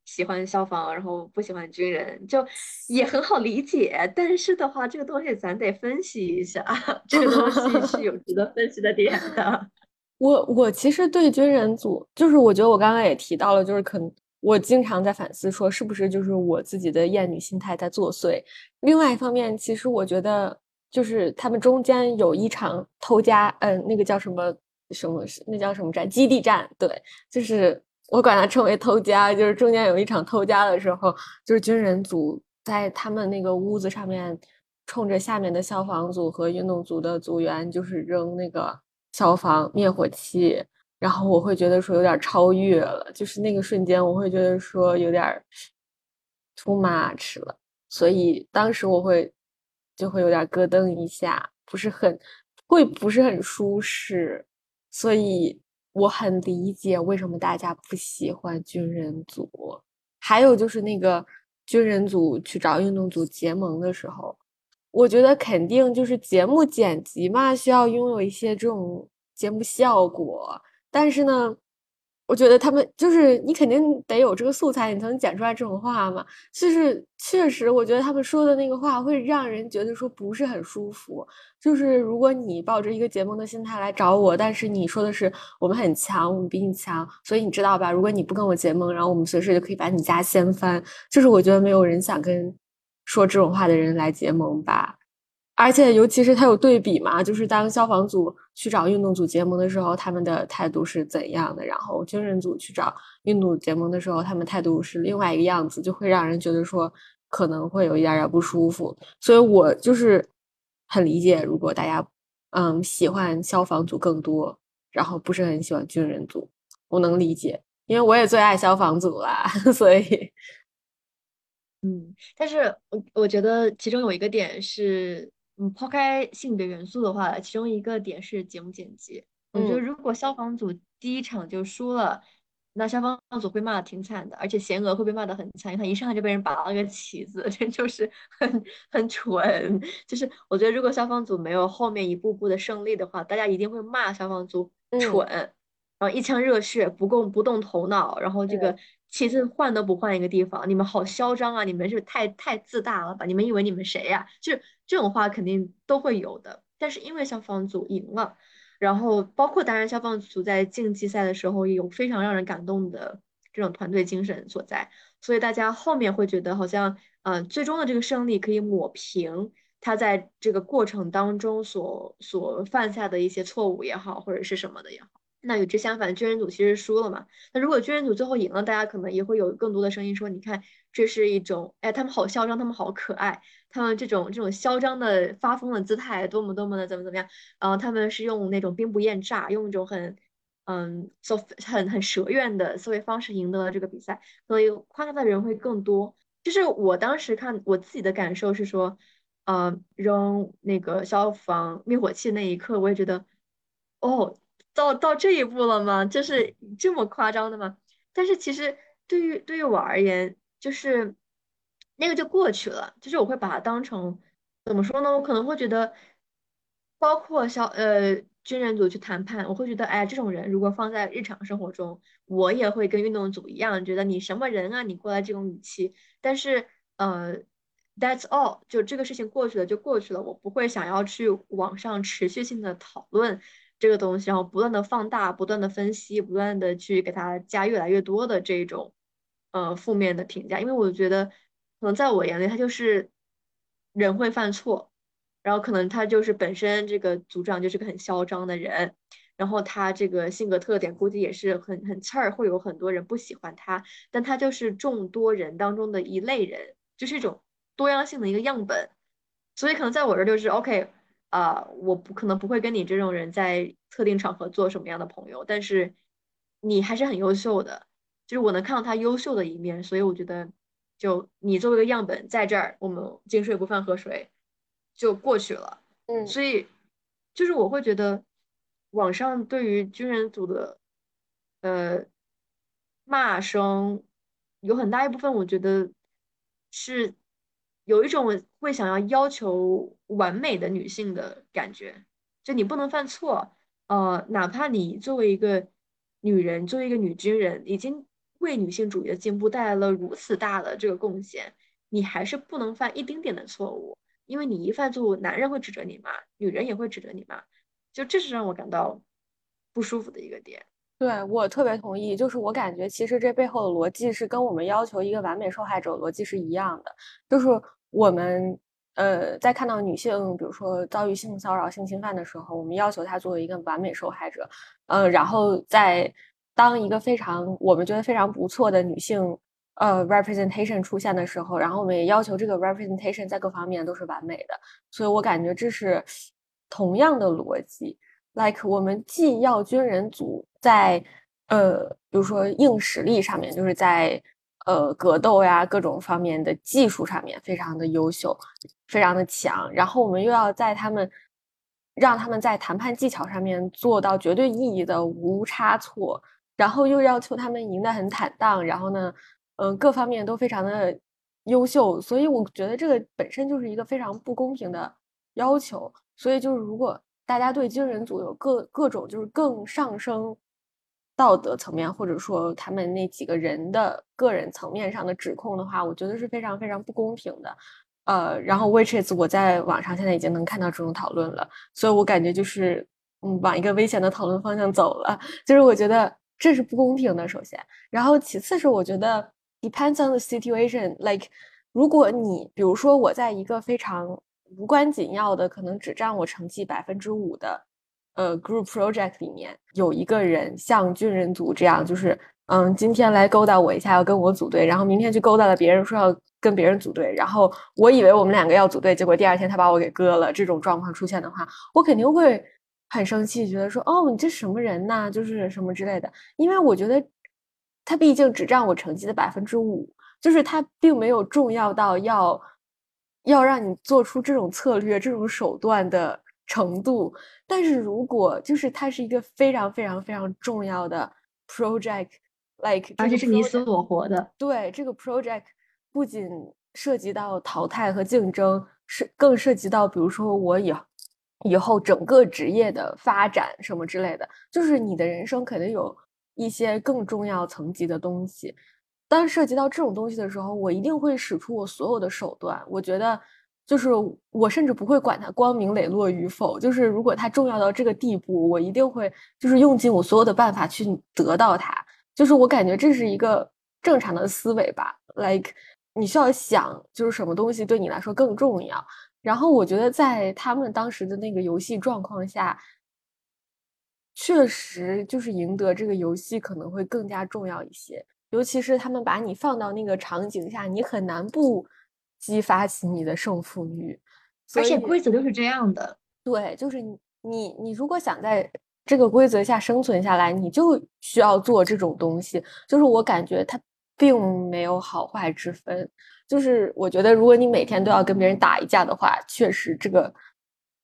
喜欢消防，然后不喜欢军人，就也很好理解。但是的话，这个东西咱得分析一下，这个东西是有值得分析的点的。我我其实对军人组，就是我觉得我刚刚也提到了，就是可能我经常在反思，说是不是就是我自己的厌女心态在作祟。另外一方面，其实我觉得就是他们中间有一场偷家，嗯，那个叫什么什么，那叫什么战？基地战，对，就是我管它称为偷家，就是中间有一场偷家的时候，就是军人组在他们那个屋子上面，冲着下面的消防组和运动组的组员，就是扔那个。消防灭火器，然后我会觉得说有点超越了，就是那个瞬间我会觉得说有点 too much 了，所以当时我会就会有点咯噔一下，不是很会不是很舒适，所以我很理解为什么大家不喜欢军人组。还有就是那个军人组去找运动组结盟的时候。我觉得肯定就是节目剪辑嘛，需要拥有一些这种节目效果。但是呢，我觉得他们就是你肯定得有这个素材，你才能剪出来这种话嘛。就是确实，我觉得他们说的那个话会让人觉得说不是很舒服。就是如果你抱着一个结盟的心态来找我，但是你说的是我们很强，我们比你强，所以你知道吧？如果你不跟我结盟，然后我们随时就可以把你家掀翻。就是我觉得没有人想跟。说这种话的人来结盟吧，而且尤其是他有对比嘛，就是当消防组去找运动组结盟的时候，他们的态度是怎样的？然后军人组去找运动结盟的时候，他们态度是另外一个样子，就会让人觉得说可能会有一点点不舒服。所以我就是很理解，如果大家嗯喜欢消防组更多，然后不是很喜欢军人组，我能理解，因为我也最爱消防组啦，所以。嗯，但是我我觉得其中有一个点是，嗯，抛开性别元素的话，其中一个点是节目剪辑。我觉得如果消防组第一场就输了，那消防组会骂的挺惨的，而且贤娥会被骂的很惨，因为她一上来就被人拔了个旗子，这就是很很蠢。就是我觉得如果消防组没有后面一步步的胜利的话，大家一定会骂消防组蠢，然后一腔热血不共不动头脑，然后这个。其次换都不换一个地方，你们好嚣张啊！你们是太太自大了吧？你们以为你们谁呀？就是这种话肯定都会有的。但是因为消防组赢了，然后包括当然消防组在竞技赛的时候也有非常让人感动的这种团队精神所在，所以大家后面会觉得好像，嗯，最终的这个胜利可以抹平他在这个过程当中所所犯下的一些错误也好，或者是什么的也好。那与之相反，军人组其实输了嘛。那如果军人组最后赢了，大家可能也会有更多的声音说：“你看，这是一种，哎，他们好嚣张，他们好可爱，他们这种这种嚣张的发疯的姿态，多么多么的怎么怎么样。”然后他们是用那种兵不厌诈，用一种很嗯，so 很很蛇愿的思维方式赢得了这个比赛，所以夸他的人会更多。就是我当时看我自己的感受是说，呃，扔那个消防灭火器那一刻，我也觉得，哦。到到这一步了吗？就是这么夸张的吗？但是其实对于对于我而言，就是那个就过去了。就是我会把它当成怎么说呢？我可能会觉得，包括小呃军人组去谈判，我会觉得，哎，这种人如果放在日常生活中，我也会跟运动组一样，觉得你什么人啊？你过来这种语气。但是呃，That's all，就这个事情过去了就过去了，我不会想要去网上持续性的讨论。这个东西，然后不断的放大，不断的分析，不断的去给它加越来越多的这种，呃，负面的评价。因为我觉得，可能在我眼里，他就是人会犯错，然后可能他就是本身这个组长就是个很嚣张的人，然后他这个性格特点估计也是很很刺儿，会有很多人不喜欢他，但他就是众多人当中的一类人，就是一种多样性的一个样本，所以可能在我这儿就是 OK。啊，我不可能不会跟你这种人在特定场合做什么样的朋友，但是你还是很优秀的，就是我能看到他优秀的一面，所以我觉得就你作为一个样本在这儿，我们井水不犯河水就过去了。嗯，所以就是我会觉得网上对于军人组的呃骂声有很大一部分，我觉得是有一种会想要要求完美的女性的感觉，就你不能犯错，呃，哪怕你作为一个女人，作为一个女军人，已经为女性主义的进步带来了如此大的这个贡献，你还是不能犯一丁点的错误，因为你一犯错误，男人会指责你骂，女人也会指责你骂，就这是让我感到不舒服的一个点。对，我特别同意，就是我感觉其实这背后的逻辑是跟我们要求一个完美受害者逻辑是一样的，就是我们呃在看到女性比如说遭遇性骚扰、性侵犯的时候，我们要求她作为一个完美受害者，呃，然后在当一个非常我们觉得非常不错的女性呃 representation 出现的时候，然后我们也要求这个 representation 在各方面都是完美的，所以我感觉这是同样的逻辑。like 我们既要军人组在呃，比如说硬实力上面，就是在呃格斗呀各种方面的技术上面非常的优秀，非常的强，然后我们又要在他们让他们在谈判技巧上面做到绝对意义的无差错，然后又要求他们赢得很坦荡，然后呢，嗯，各方面都非常的优秀，所以我觉得这个本身就是一个非常不公平的要求，所以就是如果。大家对军人组有各各种就是更上升道德层面，或者说他们那几个人的个人层面上的指控的话，我觉得是非常非常不公平的。呃，然后 which is 我在网上现在已经能看到这种讨论了，所以我感觉就是嗯往一个危险的讨论方向走了。就是我觉得这是不公平的，首先，然后其次是我觉得 depends on the situation，like 如果你比如说我在一个非常。无关紧要的，可能只占我成绩百分之五的，呃，group project 里面有一个人像军人组这样，就是，嗯，今天来勾搭我一下，要跟我组队，然后明天去勾搭了别人，说要跟别人组队，然后我以为我们两个要组队，结果第二天他把我给割了。这种状况出现的话，我肯定会很生气，觉得说，哦，你这什么人呐，就是什么之类的。因为我觉得他毕竟只占我成绩的百分之五，就是他并没有重要到要。要让你做出这种策略、这种手段的程度，但是如果就是它是一个非常非常非常重要的 project，like 而且是你死我活的。对，这个 project 不仅涉及到淘汰和竞争，是更涉及到，比如说我以以后整个职业的发展什么之类的，就是你的人生肯定有一些更重要层级的东西。当涉及到这种东西的时候，我一定会使出我所有的手段。我觉得，就是我甚至不会管它光明磊落与否。就是如果它重要到这个地步，我一定会就是用尽我所有的办法去得到它。就是我感觉这是一个正常的思维吧。Like 你需要想，就是什么东西对你来说更重要。然后我觉得在他们当时的那个游戏状况下，确实就是赢得这个游戏可能会更加重要一些。尤其是他们把你放到那个场景下，你很难不激发起你的胜负欲。而且规则就是这样的。对，就是你你你如果想在这个规则下生存下来，你就需要做这种东西。就是我感觉它并没有好坏之分。就是我觉得，如果你每天都要跟别人打一架的话，确实这个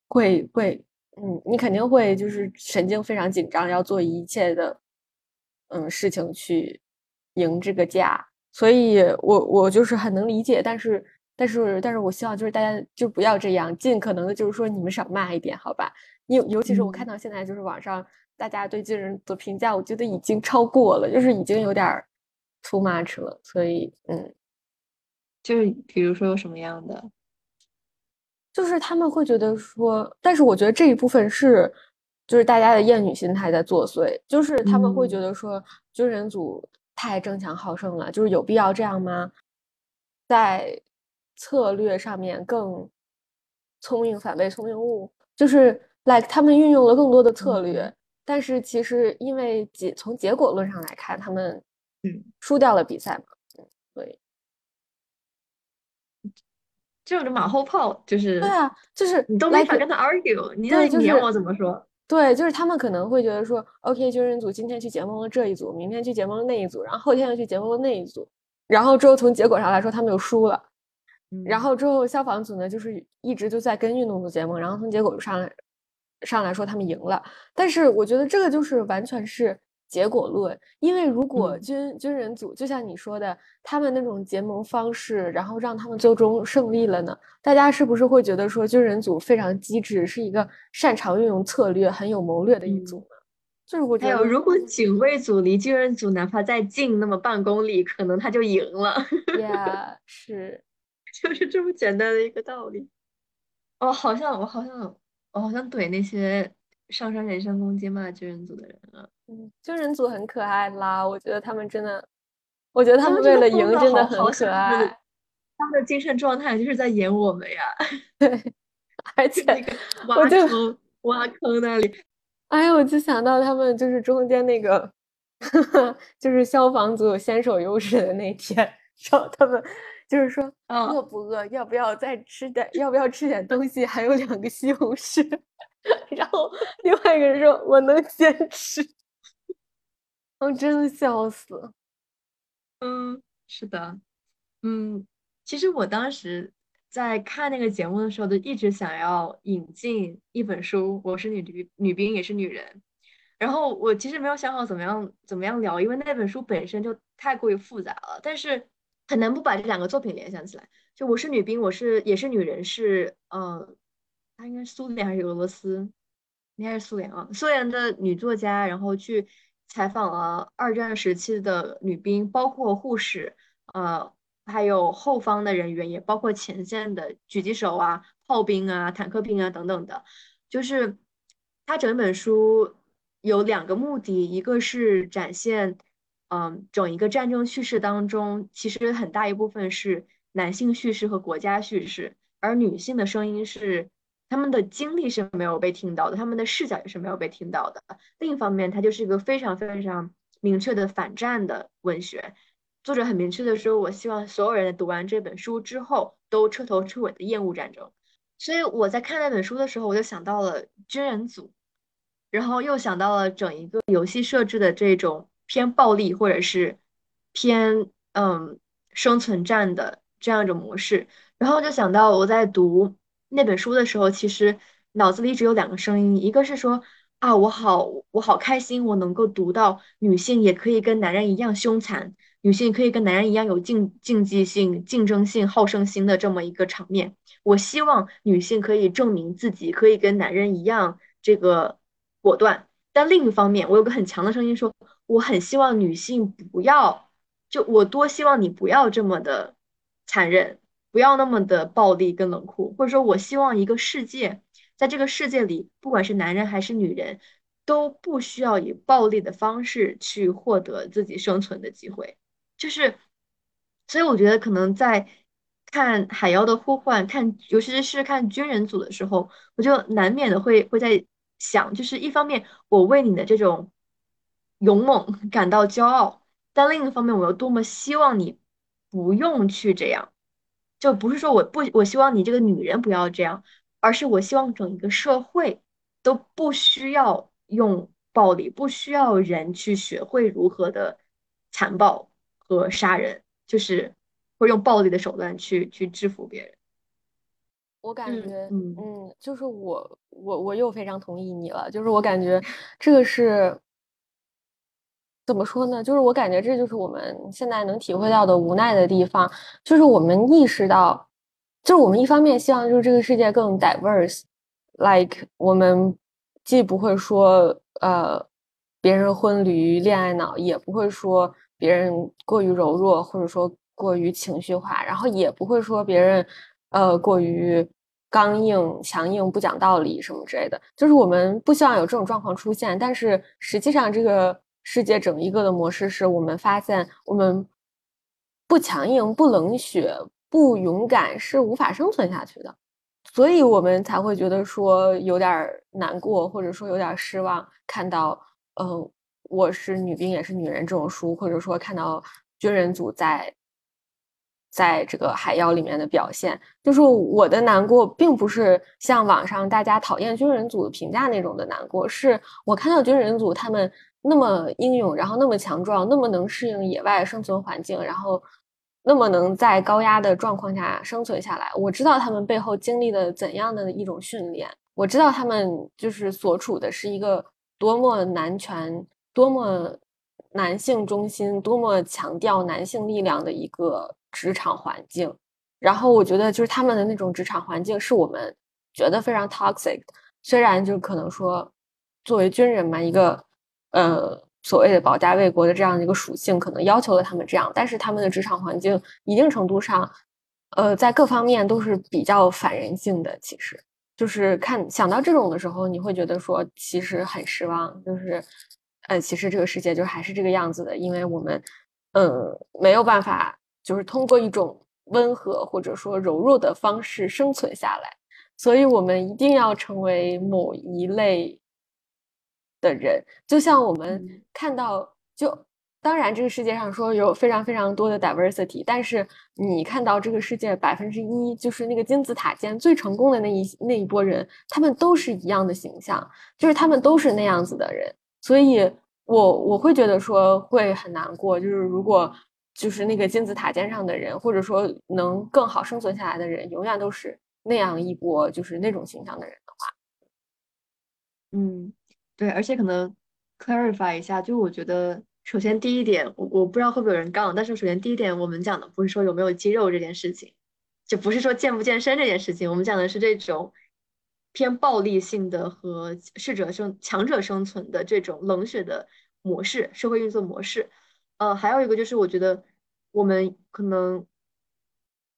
会会嗯，你肯定会就是神经非常紧张，要做一切的嗯事情去。赢这个架，所以我我就是很能理解，但是但是但是我希望就是大家就不要这样，尽可能的就是说你们少骂一点，好吧？尤尤其是我看到现在就是网上大家对军人的评价，我觉得已经超过了，就是已经有点 too much 了，所以嗯，就是比如说有什么样的，就是他们会觉得说，但是我觉得这一部分是就是大家的厌女心态在作祟，就是他们会觉得说军人组。太争强好胜了，就是有必要这样吗？在策略上面更聪明反被聪明误，就是 like 他们运用了更多的策略，但是其实因为结从结果论上来看，他们嗯输掉了比赛嘛，嗯，对，就是马后炮就是对啊，就是你都没法跟他 argue，你让你我怎么说？对，就是他们可能会觉得说，OK，军人组今天去结盟了这一组，明天去结盟了那一组，然后后天又去结盟了那一组，然后之后从结果上来说，他们又输了。嗯然后之后消防组呢，就是一直就在跟运动组结盟，然后从结果上来上来说他们赢了。但是我觉得这个就是完全是结果论，因为如果嗯军、军人组就像你说的，他们那种结盟方式，然后让他们最终胜利了呢，大家是不是会觉得说军人组非常机智，是一个擅长运用策略、很有谋略的一嗯组呢？就是我觉得，还有，如果警卫组离军人组哪怕再近那么半公里，可能他就赢了，呀，是 就是这么简单的一个道理。哦，好像我好像我好像怼那些上升人身攻击骂军人组的人了。嗯，军人组很可爱啦，我觉得他们真的，我觉得他们他们真为了赢的疯得好好真的很可爱，他们的精神状态就是在演我们呀，对而 且那个我挖就坑挖坑那里，哎呀，我就想到他们就是中间那个，就是消防组有先手优势的那天，然后他们就是说啊饿不饿，要不要再吃点，要不要吃点东西？还有两个西红柿，然后另外一个人说我能坚持，我真的笑死了。嗯，是的，嗯，其实我当时在看那个节目的时候，就一直想要引进一本书，我是女女女兵也是女人。然后我其实没有想好怎么样怎么样聊，因为那本书本身就太过于复杂了，但是很难不把这两个作品联想起来。就我是女兵，我是也是女人，是呃，她应该是苏联还是俄罗斯？应该是苏联啊，苏联的女作家，然后去采访了二战时期的女兵，包括护士，呃，还有后方的人员，也包括前线的狙击手啊、炮兵啊、坦克兵啊等等的。就是它整本书有两个目的，一个是展现，嗯，整一个战争叙事当中，其实很大一部分是男性叙事和国家叙事，而女性的声音是。他们的经历是没有被听到的，他们的视角也是没有被听到的。另一方面，它就是一个非常非常明确的反战的文学。作者很明确的说，我希望所有人读完这本书之后都彻头彻尾的厌恶战争。所以我在看那本书的时候，我就想到了军人组，然后又想到了整一个游戏设置的这种偏暴力或者是偏嗯生存战的这样一种模式，然后就想到我在读。那本书的时候，其实脑子里只有两个声音，一个是说啊，我好，我好开心，我能够读到女性也可以跟男人一样凶残，女性可以跟男人一样有竞竞技性、竞争性、好胜心的这么一个场面。我希望女性可以证明自己可以跟男人一样这个果断。但另一方面，我有个很强的声音说，我很希望女性不要，就我多希望你不要这么的残忍。不要那么的暴力跟冷酷，或者说，我希望一个世界，在这个世界里，不管是男人还是女人，都不需要以暴力的方式去获得自己生存的机会。就是，所以我觉得可能在看《海妖的呼唤》，看尤其是看军人组的时候，我就难免的会会在想，就是一方面我为你的这种勇猛感到骄傲，但另一方面，我又多么希望你不用去这样。就不是说我不我希望你这个女人不要这样，而是我希望整一个社会都不需要用暴力，不需要人去学会如何的残暴和杀人，就是会用暴力的手段去去制服别人。我感嗯觉，嗯嗯，就是我我我又非常同意你了，就是我感觉这个是怎么说呢？就是我感觉这就是我们现在能体会到的无奈的地方，就是我们意识到，就是我们一方面希望就是这个世界更 diverse，like 我们既不会说呃别人婚驴恋爱脑，也不会说别人过于柔弱或者说过于情绪化，然后也不会说别人呃过于刚硬、强硬、不讲道理什么之类的。就是我们不希望有这种状况出现，但是实际上这个世界整一个的模式是我们发现我们不强硬、不冷血、不勇敢是无法生存下去的。所以我们才会觉得说有点难过，或者说有点失望，看到呃我是女兵也是女人这种书，或者说看到军人组在在这个海妖里面的表现，就是我的难过，并不是像网上大家讨厌军人组评价那种的难过，是我看到军人组他们那么英勇，然后那么强壮，那么能适应野外生存环境，然后那么能在高压的状况下生存下来。我知道他们背后经历了怎样的一种训练，我知道他们就是所处的是一个多么男权、多么男性中心、多么强调男性力量的一个职场环境。然后我觉得，就是他们的那种职场环境是我们觉得非常 toxic。虽然就可能说，作为军人嘛，一个呃。所谓的保家卫国的这样的一个属性，可能要求了他们这样，但是他们的职场环境一定程度上，呃，在各方面都是比较反人性的。其实，就是看想到这种的时候，你会觉得说，其实很失望。就是，呃，其实这个世界就还是这个样子的，因为我们，嗯，没有办法，就是通过一种温和或者说柔弱的方式生存下来，所以我们一定要成为某一类。的人，就像我们。看到，就当然这个世界上说有非常非常多的 diversity，但是你看到这个世界百分之一，就是那个金字塔尖最成功的那一那一波人，他们都是一样的形象，就是他们都是那样子的人，所以我我会觉得说会很难过，就是如果就是那个金字塔尖上的人，或者说能更好生存下来的人，永远都是那样一波就是那种形象的人的话，嗯。对，而且可能 clarify 一下，就我觉得，首先第一点，我我不知道会不会有人杠，但是首先第一点，我们讲的不是说有没有肌肉这件事情，就不是说健不健身这件事情，我们讲的是这种偏暴力性的和适者生强者生存的这种冷血的模式，社会运作模式。呃，还有一个就是，我觉得我们可能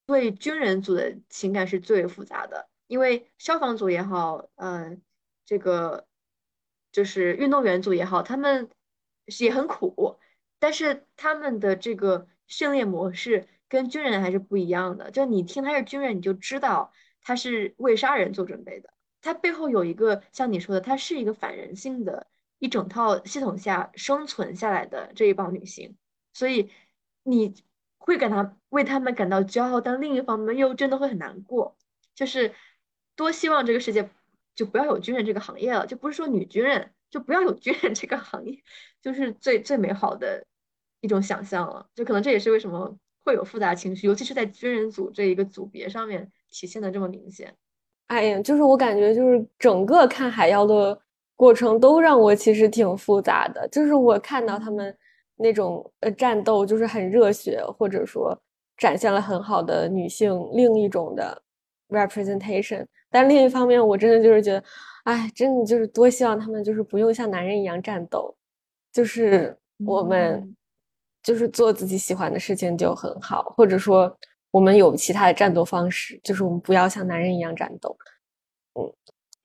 对军人组的情感是最为复杂的，因为消防组也好，嗯，这个。就是运动员组也好，他们也很苦，但是他们的这个训练模式跟军人还是不一样的。就你听他是军人，你就知道他是为杀人做准备的。他背后有一个像你说的，他是一个反人性的一整套系统下生存下来的这一帮女性，所以你会感到为他们感到骄傲，但另一方面又真的会很难过。就是多希望这个世界。就不要有军人这个行业了，就不是说女军人就不要有军人这个行业，就是最最美好的一种想象了。就可能这也是为什么会有复杂情绪，尤其是在军人组这一个组别上面体现的这么明显。哎呀，就是我感觉就是整个看海妖的过程都让我其实挺复杂的。就是我看到他们那种呃战斗就是很热血，或者说展现了很好的女性另一种的 representation。但另一方面，我真的就是觉得，哎，真的就是多希望他们就是不用像男人一样战斗，就是我们就是做自己喜欢的事情就很好，或者说我们有其他的战斗方式，就是我们不要像男人一样战斗。嗯，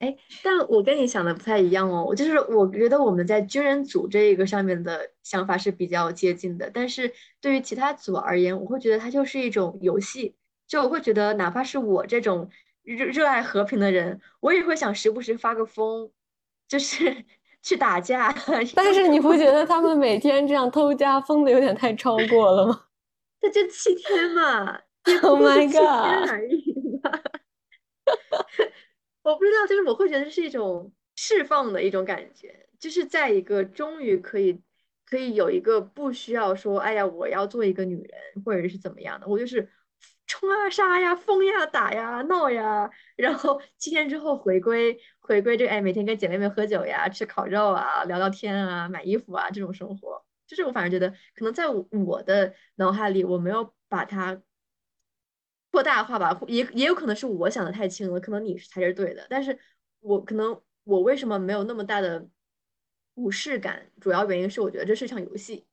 哎，但我跟你想的不太一样哦，我就是我觉得我们在军人组这一个上面的想法是比较接近的，但是对于其他组而言，我会觉得它就是一种游戏，就我会觉得哪怕是我这种。热热爱和平的人，我也会想时不时发个疯，就是 去打架。但是你不觉得他们每天这样偷家疯的有点太超过了吗？那就七天嘛，Oh my god！我不知道，就是我会觉得是一种释放的一种感觉，就是在一个终于可以可以有一个不需要说，哎呀，我要做一个女人，或者是怎么样的，我就是。冲啊杀呀疯呀打呀闹呀，然后七天之后回归回归这哎每天跟姐妹们喝酒呀吃烤肉啊聊聊天啊买衣服啊这种生活，就是我反而觉得可能在我的脑海里我没有把它扩大化吧，也也有可能是我想的太轻了，可能你才是对的，但是我可能我为什么没有那么大的不适感，主要原因是我觉得这是一场游戏，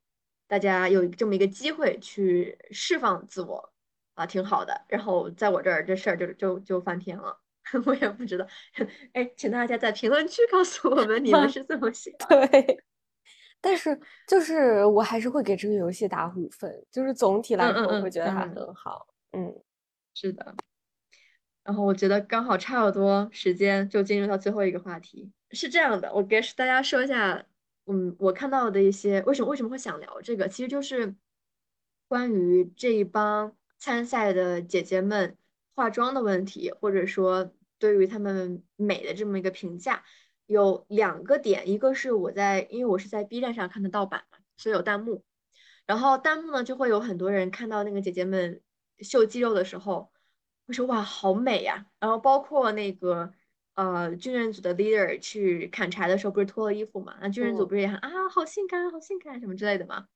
大家有这么一个机会去释放自我。啊，挺好的。然后在我这儿，这事儿就就就翻篇了。我也不知道。哎，请大家在评论区告诉我们你们是怎么想。对，但是就是我还是会给这个游戏打五分。就是总体来说，我会觉得它很好。嗯，是的。然后我觉得刚好差不多时间就进入到最后一个话题。是这样的，我给大家说一下，嗯，我看到的一些为什么为什么会想聊这个，其实就是关于这一帮。参赛的姐姐们化妆的问题，或者说对于她们美的这么一个评价，有两个点。一个是我在，因为我是在 B 站上看的盗版嘛，所以有弹幕。然后弹幕呢就会有很多人看到那个姐姐们秀肌肉的时候，会说哇好美呀。然后包括那个呃军人组的 leader 去砍柴的时候，不是脱了衣服嘛？那军人组不是也喊啊好性感好性感什么之类的嘛？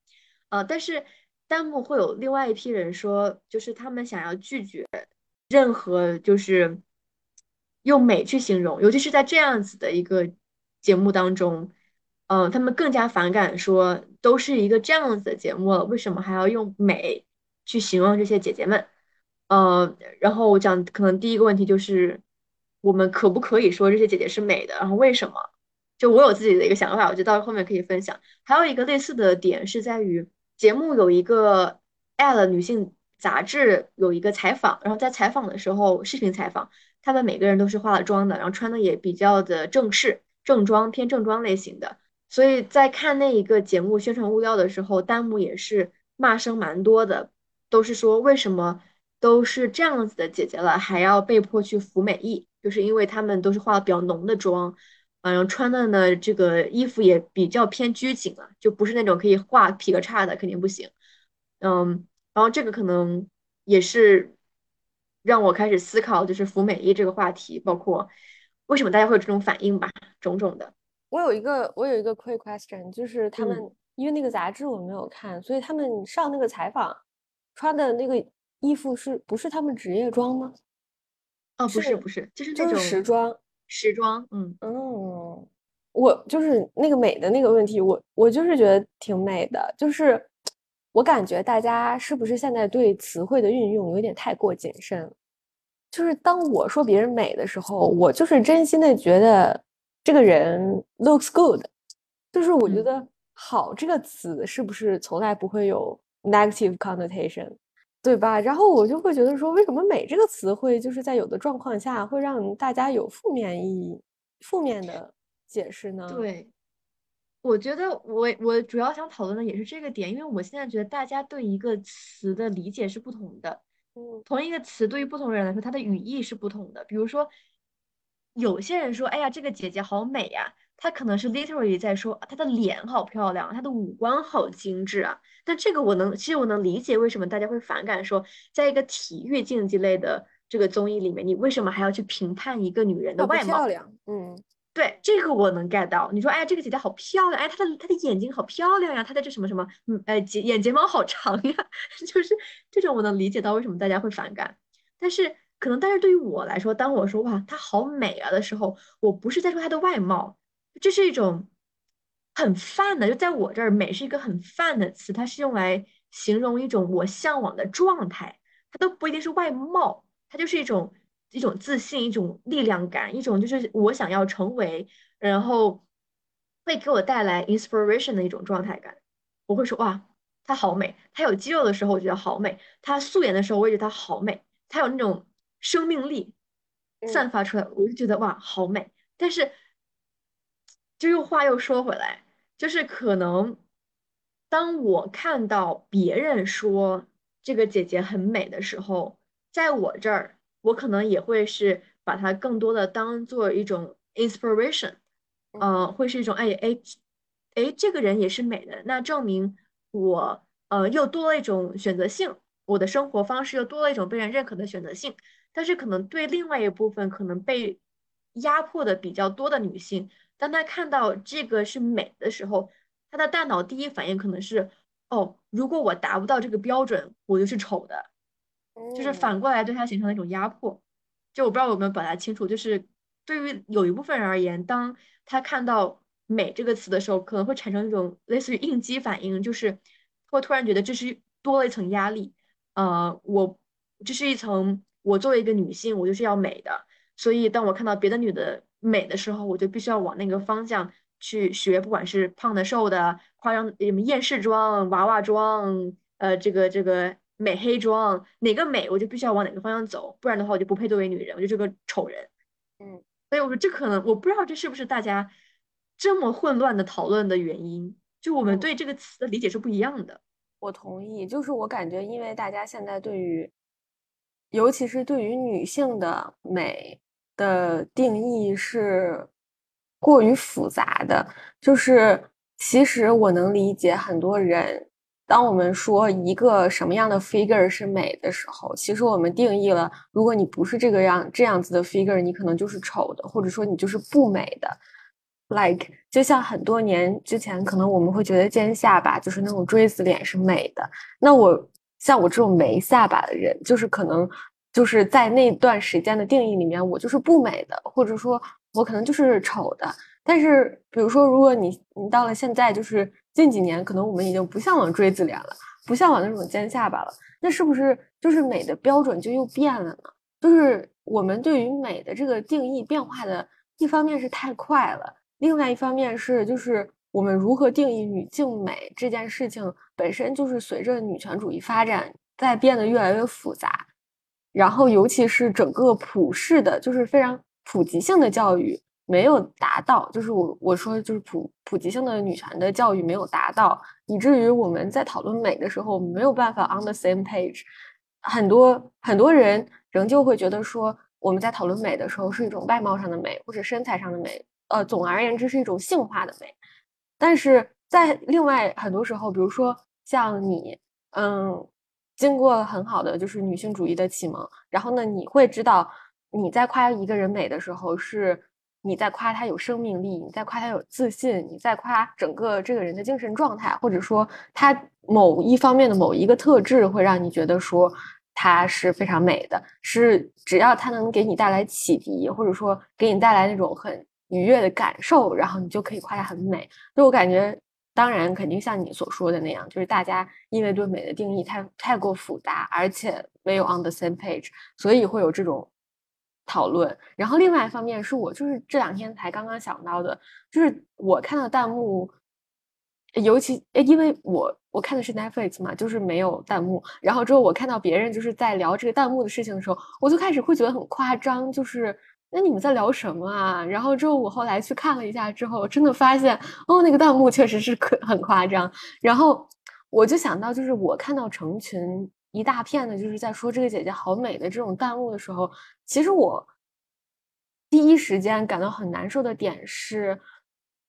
呃，但是弹幕会有另外一批人说，就是他们想要拒绝任何就是用美去形容，尤其是在这样子的一个节目当中。嗯，他们更加反感说，都是一个这样子的节目了，为什么还要用美去形容这些姐姐们？嗯，然后我讲，可能第一个问题就是，我们可不可以说这些姐姐是美的？然后为什么？就我有自己的一个想法，我觉得到后面可以分享。还有一个类似的点是在于，节目有一个 L 女性杂志有一个采访，然后在采访的时候，视频采访，他们每个人都是化了妆的，然后穿的也比较的正式，正装偏正装类型的。所以在看那一个节目宣传物料的时候，弹幕也是骂声蛮多的，都是说为什么都是这样子的姐姐了，还要被迫去服美役，就是因为他们都是化了比较浓的妆，嗯，穿的呢这个衣服也比较偏拘谨了，就不是那种可以画劈个叉的，肯定不行。嗯，然后这个可能也是让我开始思考，就是服美役这个话题，包括为什么大家会有这种反应吧，种种的。我有一个，我有一个 quick question，就是他们因为那个杂志我没有看，所以他们上那个采访穿的那个衣服是不是他们职业装吗？哦，不是不是，就是那种时装，时装，嗯嗯，我就是那个美的那个问题，我我就是觉得挺美的，就是我感觉大家是不是现在对词汇的运用有点太过谨慎？就是当我说别人美的时候，我就是真心的觉得。这个人 looks good，就是我觉得“好”这个词是不是从来不会有 negative connotation，对吧？然后我就会觉得说，为什么“美”这个词汇就是在有的状况下会让大家有负面意义、负面的解释呢？对，我觉得我我主要想讨论的也是这个点，因为我现在觉得大家对一个词的理解是不同的。嗯，同一个词对于不同人来说，它的语义是不同的。比如说。有些人说：“哎呀，这个姐姐好美呀！”她可能是 literally 在说她的脸好漂亮，她的五官好精致啊。但这个我能，其实我能理解为什么大家会反感，说在一个体育竞技类的这个综艺里面，你为什么还要去评判一个女人的外貌？漂亮，嗯，对，这个我能 get 到。你说：“哎，这个姐姐好漂亮，哎，她的她的眼睛好漂亮呀，她的这什么什么，嗯，哎，睫眼睫毛好长呀。”就是这种我能理解到为什么大家会反感，但是。可能，但是对于我来说，当我说哇她好美啊的时候，我不是在说她的外貌，这是一种很泛的，就在我这儿，美是一个很泛的词，它是用来形容一种我向往的状态，它都不一定是外貌，它就是一种一种自信，一种力量感，一种就是我想要成为，然后会给我带来 inspiration 的一种状态感。我会说哇她好美，她有肌肉的时候我觉得好美，她素颜的时候我也觉得她好美，她有那种。生命力散发出来，我就觉得哇，好美。但是，就又话又说回来，就是可能当我看到别人说这个姐姐很美的时候，在我这儿，我可能也会是把它更多的当做一种 inspiration，呃，会是一种哎哎哎，这个人也是美的，那证明我呃又多了一种选择性，我的生活方式又多了一种被人认可的选择性。但是可能对另外一部分可能被压迫的比较多的女性，当他看到这个是美的时候，他的大脑第一反应可能是：哦，如果我达不到这个标准，我就是丑的。就是反过来对他形成了一种压迫。就我不知道有没有表达清楚，就是对于有一部分人而言，当他看到“美”这个词的时候，可能会产生一种类似于应激反应，就是会突然觉得这是多了一层压力。呃，我这是一层。我作为一个女性，我就是要美的，所以当我看到别的女的美的时候，我就必须要往那个方向去学，不管是胖的、瘦的、夸张什么厌世妆、娃娃妆，呃，这个这个美黑妆，哪个美我就必须要往哪个方向走，不然的话我就不配作为女人，我就是个丑人。嗯，所以我说这可能我不知道这是不是大家这么混乱的讨论的原因，就我们对这个词的理解是不一样的。我同意，就是我感觉，因为大家现在对于。尤其是对于女性的美的定义是过于复杂的，就是其实我能理解很多人当我们说一个什么样的 figure 是美的时候，其实我们定义了，如果你不是这个样这样子的 figure，你可能就是丑的，或者说你就是不美的。Like 就像很多年之前，可能我们会觉得尖下巴就是那种锥子脸是美的。那我像我这种没下巴的人，就是可能就是在那段时间的定义里面，我就是不美的，或者说我可能就是丑的。但是比如说，如果你你到了现在，就是近几年，可能我们已经不向往锥子脸了，不向往那种尖下巴了，那是不是就是美的标准就又变了呢？就是我们对于美的这个定义变化的一方面是太快了。另外一方面是，就是我们如何定义女性美这件事情本身就是随着女权主义发展在变得越来越复杂，然后尤其是整个普世的，就是非常普及性的教育没有达到，就是我我说就是普普及性的女权的教育没有达到，以至于我们在讨论美的时候没有办法 on the same page，很多很多人仍旧会觉得说我们在讨论美的时候是一种外貌上的美或者身材上的美。呃，总而言之是一种性化的美，但是在另外很多时候，比如说像你，嗯，经过很好的就是女性主义的启蒙，然后呢，你会知道你在夸一个人美的时候，是你在夸他有生命力，你在夸他有自信，你在夸整个这个人的精神状态，或者说他某一方面的某一个特质会让你觉得说他是非常美的，是只要他能给你带来启迪，或者说给你带来那种很。愉悦的感受，然后你就可以夸它很美。就我感觉，当然肯定像你所说的那样，就是大家因为对美的定义太太过复杂，而且没有 on the same page，所以会有这种讨论。然后另外一方面是我就是这两天才刚刚想到的，就是我看到弹幕，尤其因为我我看的是 Netflix 嘛，就是没有弹幕。然后之后我看到别人就是在聊这个弹幕的事情的时候，我就开始会觉得很夸张，就是。那你们在聊什么啊？然后之后我后来去看了一下，之后真的发现，哦，那个弹幕确实是可很夸张。然后我就想到，就是我看到成群一大片的，就是在说这个姐姐好美的这种弹幕的时候，其实我第一时间感到很难受的点是，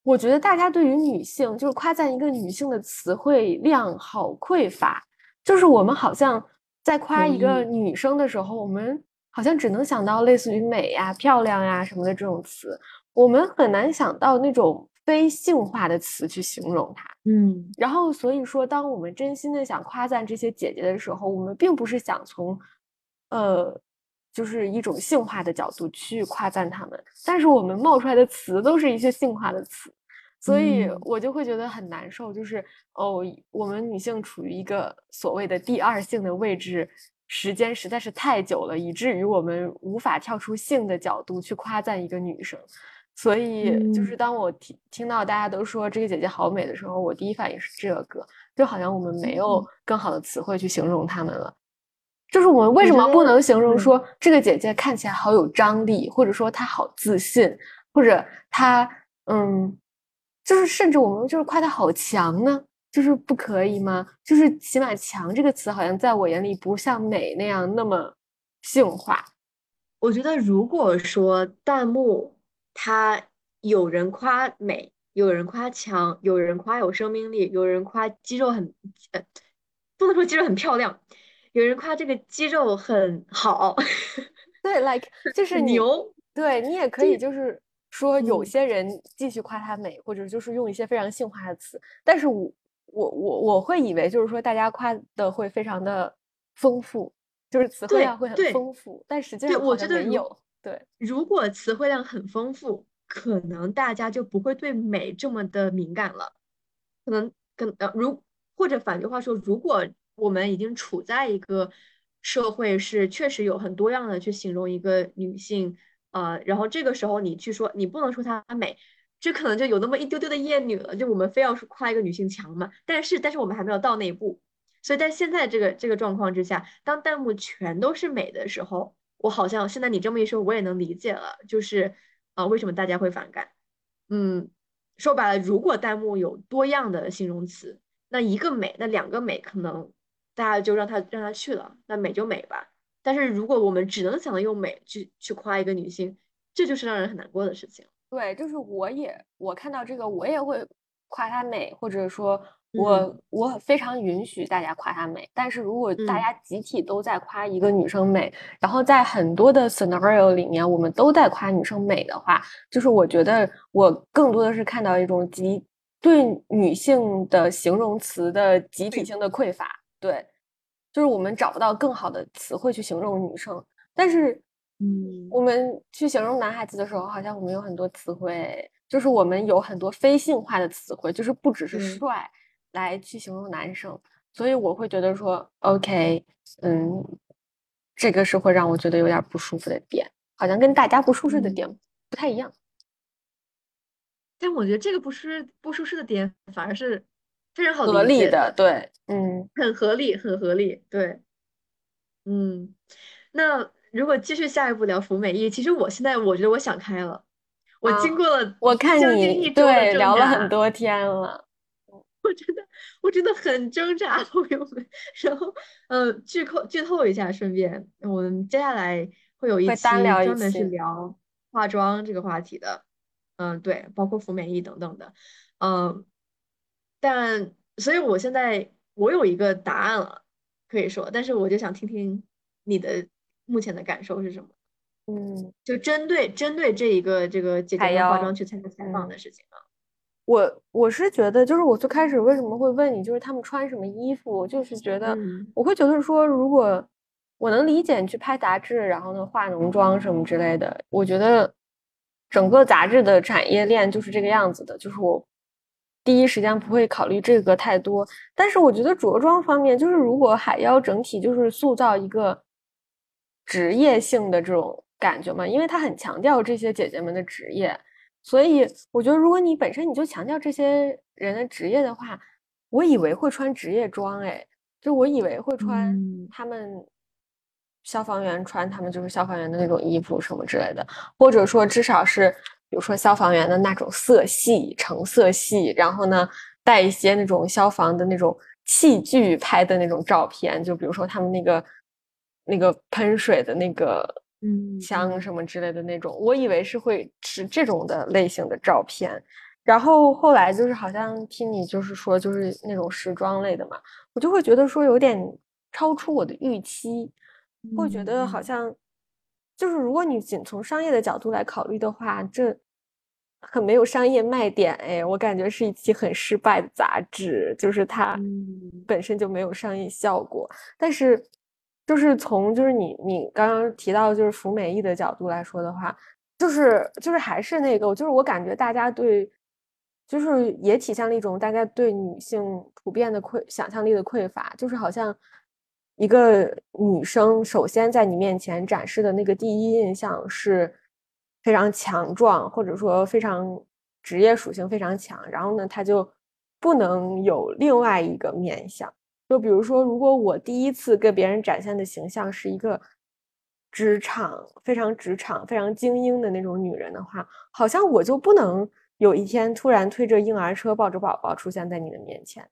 我觉得大家对于女性，就是夸赞一个女性的词汇量好匮乏，就是我们好像在夸一个女生的时候，我们。好像只能想到类似于美呀、漂亮呀什么的这种词，我们很难想到那种非性化的词去形容它。嗯，然后所以说，当我们真心的想夸赞这些姐姐的时候，我们并不是想从，呃，就是一种性化的角度去夸赞她们，但是我们冒出来的词都是一些性化的词，所以我就会觉得很难受，就是哦，我们女性处于一个所谓的第二性的位置。时间实在是太久了，以至于我们无法跳出性的角度去夸赞一个女生。所以，就是当我听听到大家都说这个姐姐好美的时候，我第一反应是这个，就好像我们没有更好的词汇去形容她们了。就是我们为什么不能形容说这个姐姐看起来好有张力，或者说她好自信，或者她嗯，就是甚至我们就是夸她好强呢？就是不可以吗？就是起码“强”这个词好像在我眼里不像“美”那样那么性化。我觉得，如果说弹幕它有人夸美，有人夸强，有人夸有生命力，有人夸肌肉很呃，不能说肌肉很漂亮，有人夸这个肌肉很好。对，like 就是牛。对你也可以就是说，有些人继续夸她美，或者就是用一些非常性化的词，但是我。我我我会以为就是说大家夸的会非常的丰富，就是词汇量会很丰富，但实际上我觉得没有。对，如果词汇量很丰富，可能大家就不会对美这么的敏感了。可能跟呃，如或者反句话说，如果我们已经处在一个社会是确实有很多样的去形容一个女性，呃，然后这个时候你去说，你不能说她美。这可能就有那么一丢丢的厌女了，就我们非要夸一个女性强嘛？但是，但是我们还没有到那一步，所以在现在这个这个状况之下，当弹幕全都是美的时候，我好像现在你这么一说，我也能理解了，就是啊，为什么大家会反感？嗯，说白了，如果弹幕有多样的形容词，那一个美，那两个美，可能大家就让他让他去了，那美就美吧。但是如果我们只能想到用美去去夸一个女性，这就是让人很难过的事情。对，就是我也我看到这个，我也会夸她美，或者说我我非常允许大家夸她美，但是如果大家集体都在夸一个女生美，然后在很多的 scenario 里面我们都在夸女生美的话，就是我觉得我更多的是看到一种集对女性的形容词的集体性的匮乏。对，就是我们找不到更好的词汇去形容女生，但是，嗯，我们去形容男孩子的时候，好像我们有很多词汇。就是我们有很多非性化的词汇，就是不只是帅来去形容男生，所以我会觉得说，OK，嗯，这个是会让我觉得有点不舒服的点，好像跟大家不舒适的点不太一样。但我觉得这个不是不舒适的点反而是非常好合理的，对，嗯，很合理，很合理，对，嗯，那如果继续下一步聊服美役，其实我现在我觉得我想开了。我经过了，我看你对聊了很多天了，我真的我真的很挣扎，朋友们。然后，嗯，剧透剧透一下，顺便我们接下来会有一期专门是聊化妆这个话题的，嗯，对，包括服美役等等的，嗯，但所以我现在我有一个答案了，可以说，但是我就想听听你的目前的感受是什么。嗯，就针对针对这一个这个姐姐化妆去参加采访的事情啊，我我是觉得，就是我最开始为什么会问你，就是他们穿什么衣服，就是觉得我会觉得说，如果我能理解你去拍杂志，然后呢化浓妆什么之类的，我觉得整个杂志的产业链就是这个样子的，就是我第一时间不会考虑这个太多。但是我觉得着装方面，就是如果海妖整体就是塑造一个职业性的这种。感觉嘛，因为他很强调这些姐姐们的职业，所以我觉得如果你本身你就强调这些人的职业的话，我以为会穿职业装，哎，就我以为会穿他们消防员穿他们就是消防员的那种衣服什么之类的，或者说至少是比如说消防员的那种色系橙色系，然后呢带一些那种消防的那种器具拍的那种照片，就比如说他们那个那个喷水的那个。嗯，枪什么之类的那种，我以为是会是这种的类型的照片，然后后来就是好像听你就是说就是那种时装类的嘛，我就会觉得说有点超出我的预期，会觉得好像就是如果你仅从商业的角度来考虑的话，这很没有商业卖点哎，我感觉是一期很失败的杂志，就是它本身就没有商业效果，但是。就是从就是你你刚刚提到就是服美役的角度来说的话，就是就是还是那个，就是我感觉大家对，就是也体现了一种大家对女性普遍的匮想象力的匮乏，就是好像一个女生首先在你面前展示的那个第一印象是非常强壮，或者说非常职业属性非常强，然后呢，她就不能有另外一个面相。就比如说，如果我第一次跟别人展现的形象是一个职场非常职场非常精英的那种女人的话，好像我就不能有一天突然推着婴儿车抱着宝宝出现在你的面前。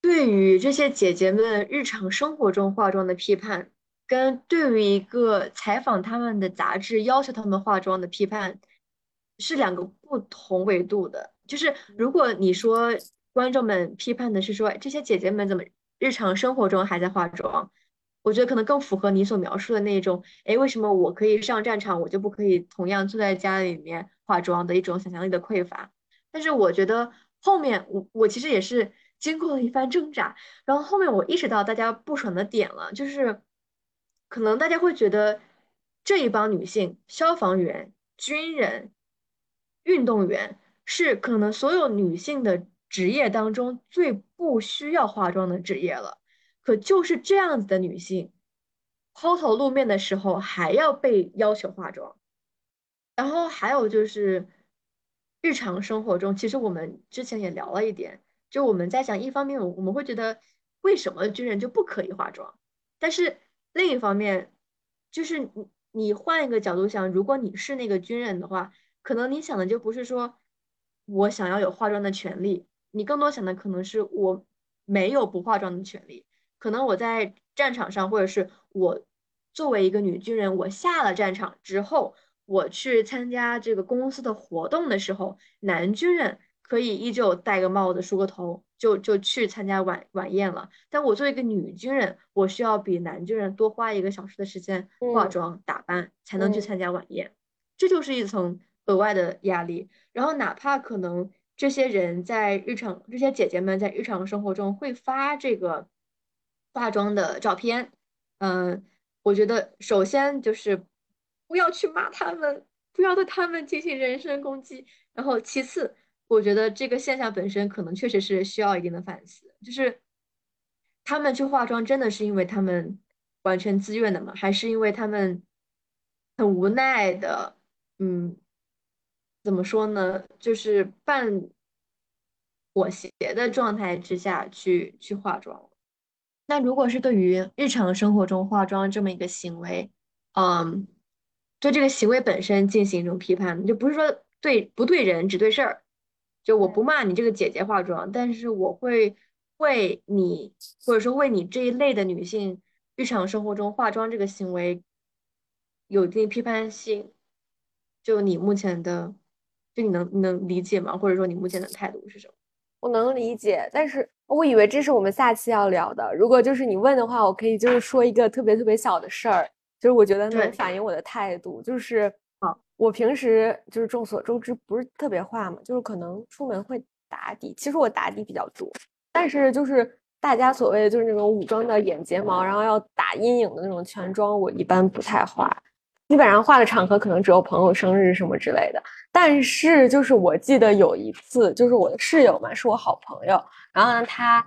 对于这些姐姐们日常生活中化妆的批判，跟对于一个采访他们的杂志要求他们化妆的批判，是两个不同维度的。就是如果你说观众们批判的是说这些姐姐们怎么？日常生活中还在化妆，我觉得可能更符合你所描述的那种。哎，为什么我可以上战场，我就不可以同样坐在家里面化妆的一种想象力的匮乏？但是我觉得后面我我其实也是经过了一番挣扎，然后后面我意识到大家不爽的点了，就是可能大家会觉得这一帮女性，消防员、军人、运动员是可能所有女性的。职业当中最不需要化妆的职业了，可就是这样子的女性，抛头露面的时候还要被要求化妆。然后还有就是日常生活中，其实我们之前也聊了一点，就我们在想，一方面我们会觉得为什么军人就不可以化妆，但是另一方面，就是你你换一个角度想，如果你是那个军人的话，可能你想的就不是说我想要有化妆的权利。你更多想的可能是我没有不化妆的权利，可能我在战场上，或者是我作为一个女军人，我下了战场之后，我去参加这个公司的活动的时候，男军人可以依旧戴个帽子、梳个头，就就去参加晚晚宴了。但我作为一个女军人，我需要比男军人多花一个小时的时间化妆打扮，才能去参加晚宴。这就是一层额外的压力。然后哪怕可能这些人在日常，这些姐姐们在日常生活中会发这个化妆的照片，嗯，我觉得首先就是不要去骂他们，不要对他们进行人身攻击。然后其次。我觉得这个现象本身可能确实是需要一定的反思，就是他们去化妆真的是因为他们完全自愿的吗？还是因为他们很无奈的，嗯，怎么说呢？就是半妥协的状态之下去去化妆。那如果是对于日常生活中化妆这么一个行为，嗯，对这个行为本身进行一种批判，就不是说对不对人，只对事儿。就我不骂你这个姐姐化妆，但是我会为你，或者说为你这一类的女性日常生活中化妆这个行为有一定批判性。就你目前的，就你能能理解吗？或者说你目前的态度是什么？我能理解，但是我以为这是我们下期要聊的。如果就是你问的话，我可以就是说一个特别特别小的事儿，就是我觉得能反映我的态度，就是啊。我平时就是众所周知不是特别化嘛，就是可能出门会打底。其实我打底比较多，但是就是大家所谓的就是那种武装的眼睫毛，然后要打阴影的那种全妆，我一般不太化。基本上化的场合可能只有朋友生日什么之类的。但是就是我记得有一次，就是我的室友嘛，是我好朋友，然后呢他，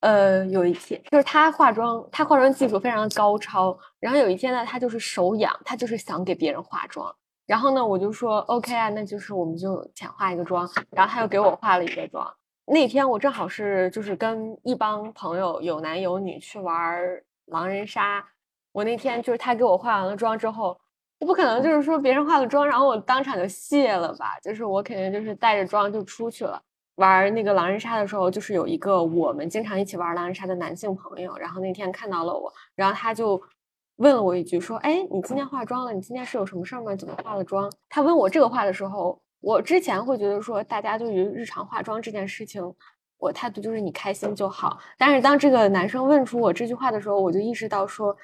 呃，有一天就是他化妆，他化妆技术非常高超，然后有一天呢，他就是手痒，他就是想给别人化妆。然后呢，我就说 OK 啊，那就是我们就浅化一个妆。然后他又给我化了一个妆。那天我正好是就是跟一帮朋友有男有女去玩狼人杀。我那天就是他给我化完了妆之后，我不可能就是说别人化了妆，然后我当场就卸了吧。就是我肯定就是带着妆就出去了。玩那个狼人杀的时候，就是有一个我们经常一起玩狼人杀的男性朋友，然后那天看到了我，然后他就。问了我一句，说：“哎，你今天化妆了？你今天是有什么事儿吗？怎么化了妆？”他问我这个话的时候，我之前会觉得说，大家对于日常化妆这件事情，我态度就是你开心就好。但是当这个男生问出我这句话的时候，我就意识到说，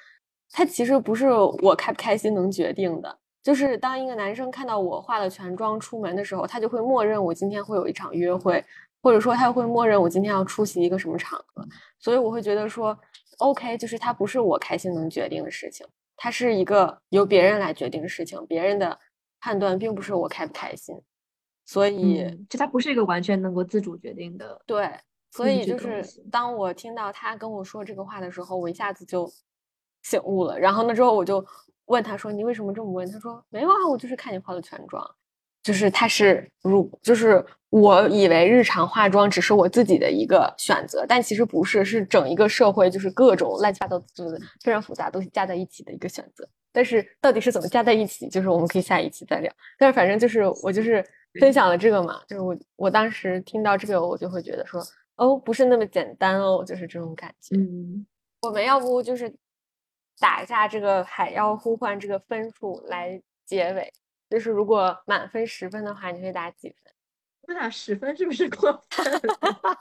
他其实不是我开不开心能决定的。就是当一个男生看到我化了全妆出门的时候，他就会默认我今天会有一场约会，或者说他会默认我今天要出席一个什么场合。所以我会觉得说。OK，就是他不是我开心能决定的事情，他是一个由别人来决定的事情，别人的判断并不是我开不开心，所以就他不是一个完全能够自主决定的。对，所以就是当我听到他跟我说这个话的时候，我一下子就醒悟了。然后那之后我就问他说：“你为什么这么问？”他说：“没有啊，我就是看你化的全妆。”就是他是如，就是我以为日常化妆只是我自己的一个选择，但其实不是，是整一个社会就是各种乱七八糟，就是非常复杂东西加在一起的一个选择。但是到底是怎么加在一起，就是我们可以下一期再聊。但是反正就是我就是分享了这个嘛，就是我我当时听到这个，我就会觉得说，哦，不是那么简单哦，就是这种感觉。嗯，我们要不就是打一下这个海妖呼唤这个分数来结尾。就是如果满分十分的话，你会打几分？我打十分是不是过分？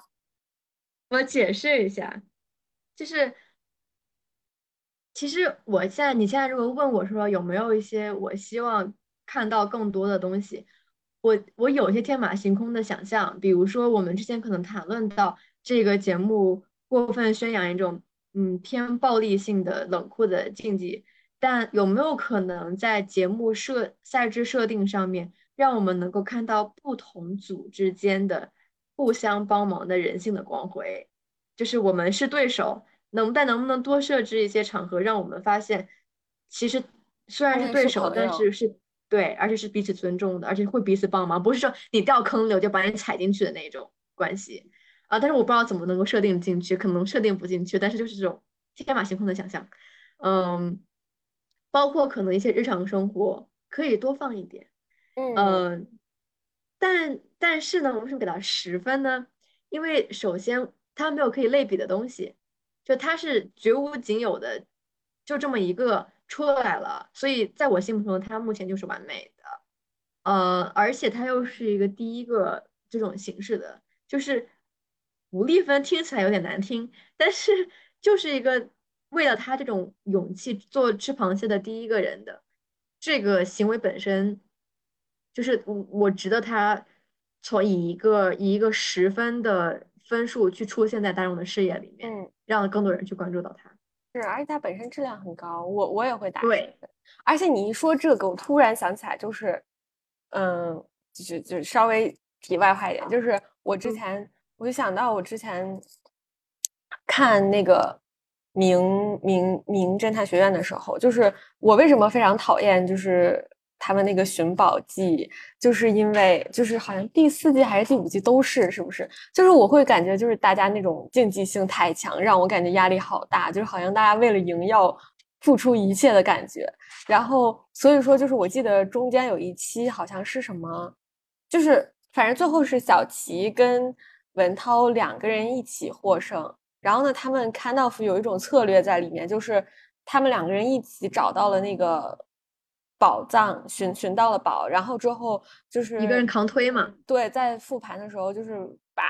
我解释一下，就是其实我现在，你现在如果问我说有没有一些我希望看到更多的东西，我我有些天马行空的想象，比如说我们之前可能谈论到这个节目过分宣扬一种嗯偏暴力性的冷酷的竞技。但有没有可能在节目设赛制设定上面，让我们能够看到不同组之间的互相帮忙的人性的光辉？就是我们是对手，能但能不能多设置一些场合，让我们发现，其实虽然是对手，但是是对，而且是彼此尊重的，而且会彼此帮忙，不是说你掉坑里我就把你踩进去的那种关系啊。但是我不知道怎么能够设定进去，可能设定不进去，但是就是这种天马行空的想象，嗯。包括可能一些日常生活可以多放一点，嗯，但但是呢，我为什么给它十分呢？因为首先它没有可以类比的东西，就它是绝无仅有的，就这么一个出来了，所以在我心目中，它目前就是完美的，呃，而且它又是一个第一个这种形式的，就是吴丽芬听起来有点难听，但是就是一个为了他这种勇气做吃螃蟹的第一个人的这个行为本身，就是我我值得他从以一个以一个十分的分数去出现在大众的视野里面，嗯，让更多人去关注到他。是，而且它本身质量很高，我我也会打十对分。而且你一说这个，我突然想起来，就是，嗯，就是就是稍微题外话一点，就是我之嗯前我就想到我之前看那个名名名侦探学院的时候，就是我为什么非常讨厌就是他们那个寻宝记，就是因为就是好像第四季还是第五季都是是不是？就是我会感觉就是大家那种竞技性太强，让我感觉压力好大，就是好像大家为了赢要付出一切的感觉。然后所以说就是我记得中间有一期好像是什么，就是反正最后是小齐跟文涛两个人一起获胜。然后呢，他们康道夫有一种策略在里面，就是他们两个人一起找到了那个宝藏，寻寻到了宝，然后之后就是一个人扛推嘛。对，在复盘的时候，就是把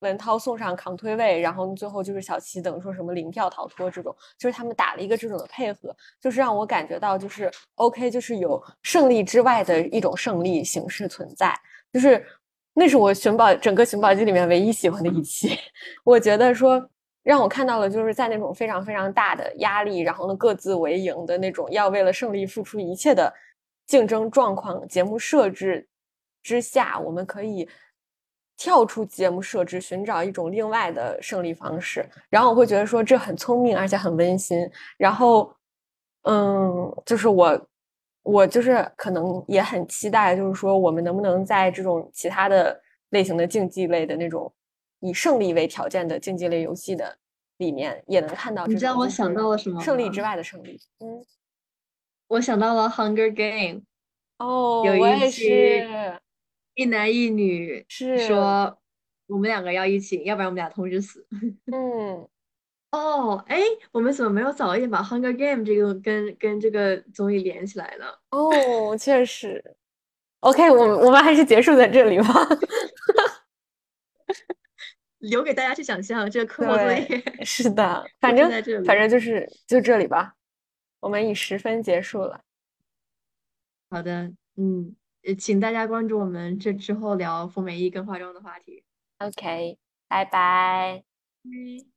文涛送上扛推位，然后最后就是小齐等于说什么零票逃脱这种，就是他们打了一个这种的配合，就是让我感觉到就是 OK，就是有胜利之外的一种胜利形式存在，就是那是我寻宝整个寻宝记里面唯一喜欢的一期，我觉得说。让我看到了，就是在那种非常非常大的压力，然后呢各自为营的那种，要为了胜利付出一切的竞争状况，节目设置之下，我们可以跳出节目设置，寻找一种另外的胜利方式。然后我会觉得说这很聪明，而且很温馨。然后，嗯，就是我，我就是可能也很期待，就是说我们能不能在这种其他的类型的竞技类的那种。以胜利为条件的竞技类游戏的里面，也能看到。你知道我想到了什么？胜利之外的胜利。嗯，我想到了《Hunger Game》。哦，有一期一男一女是说我们两个要一起，要不然我们俩同时死。嗯。哦，哎，我们怎么没有早一点把《Hunger Game》这个跟跟这个综艺连起来呢？哦，确实。OK，我们我们还是结束在这里吧。留给大家去想象这个科目作业。是的，反正反正就是就这里吧，我们以十分结束了。好的，嗯，请大家关注我们这之后聊服美役跟化妆的话题。OK，拜拜。嗯。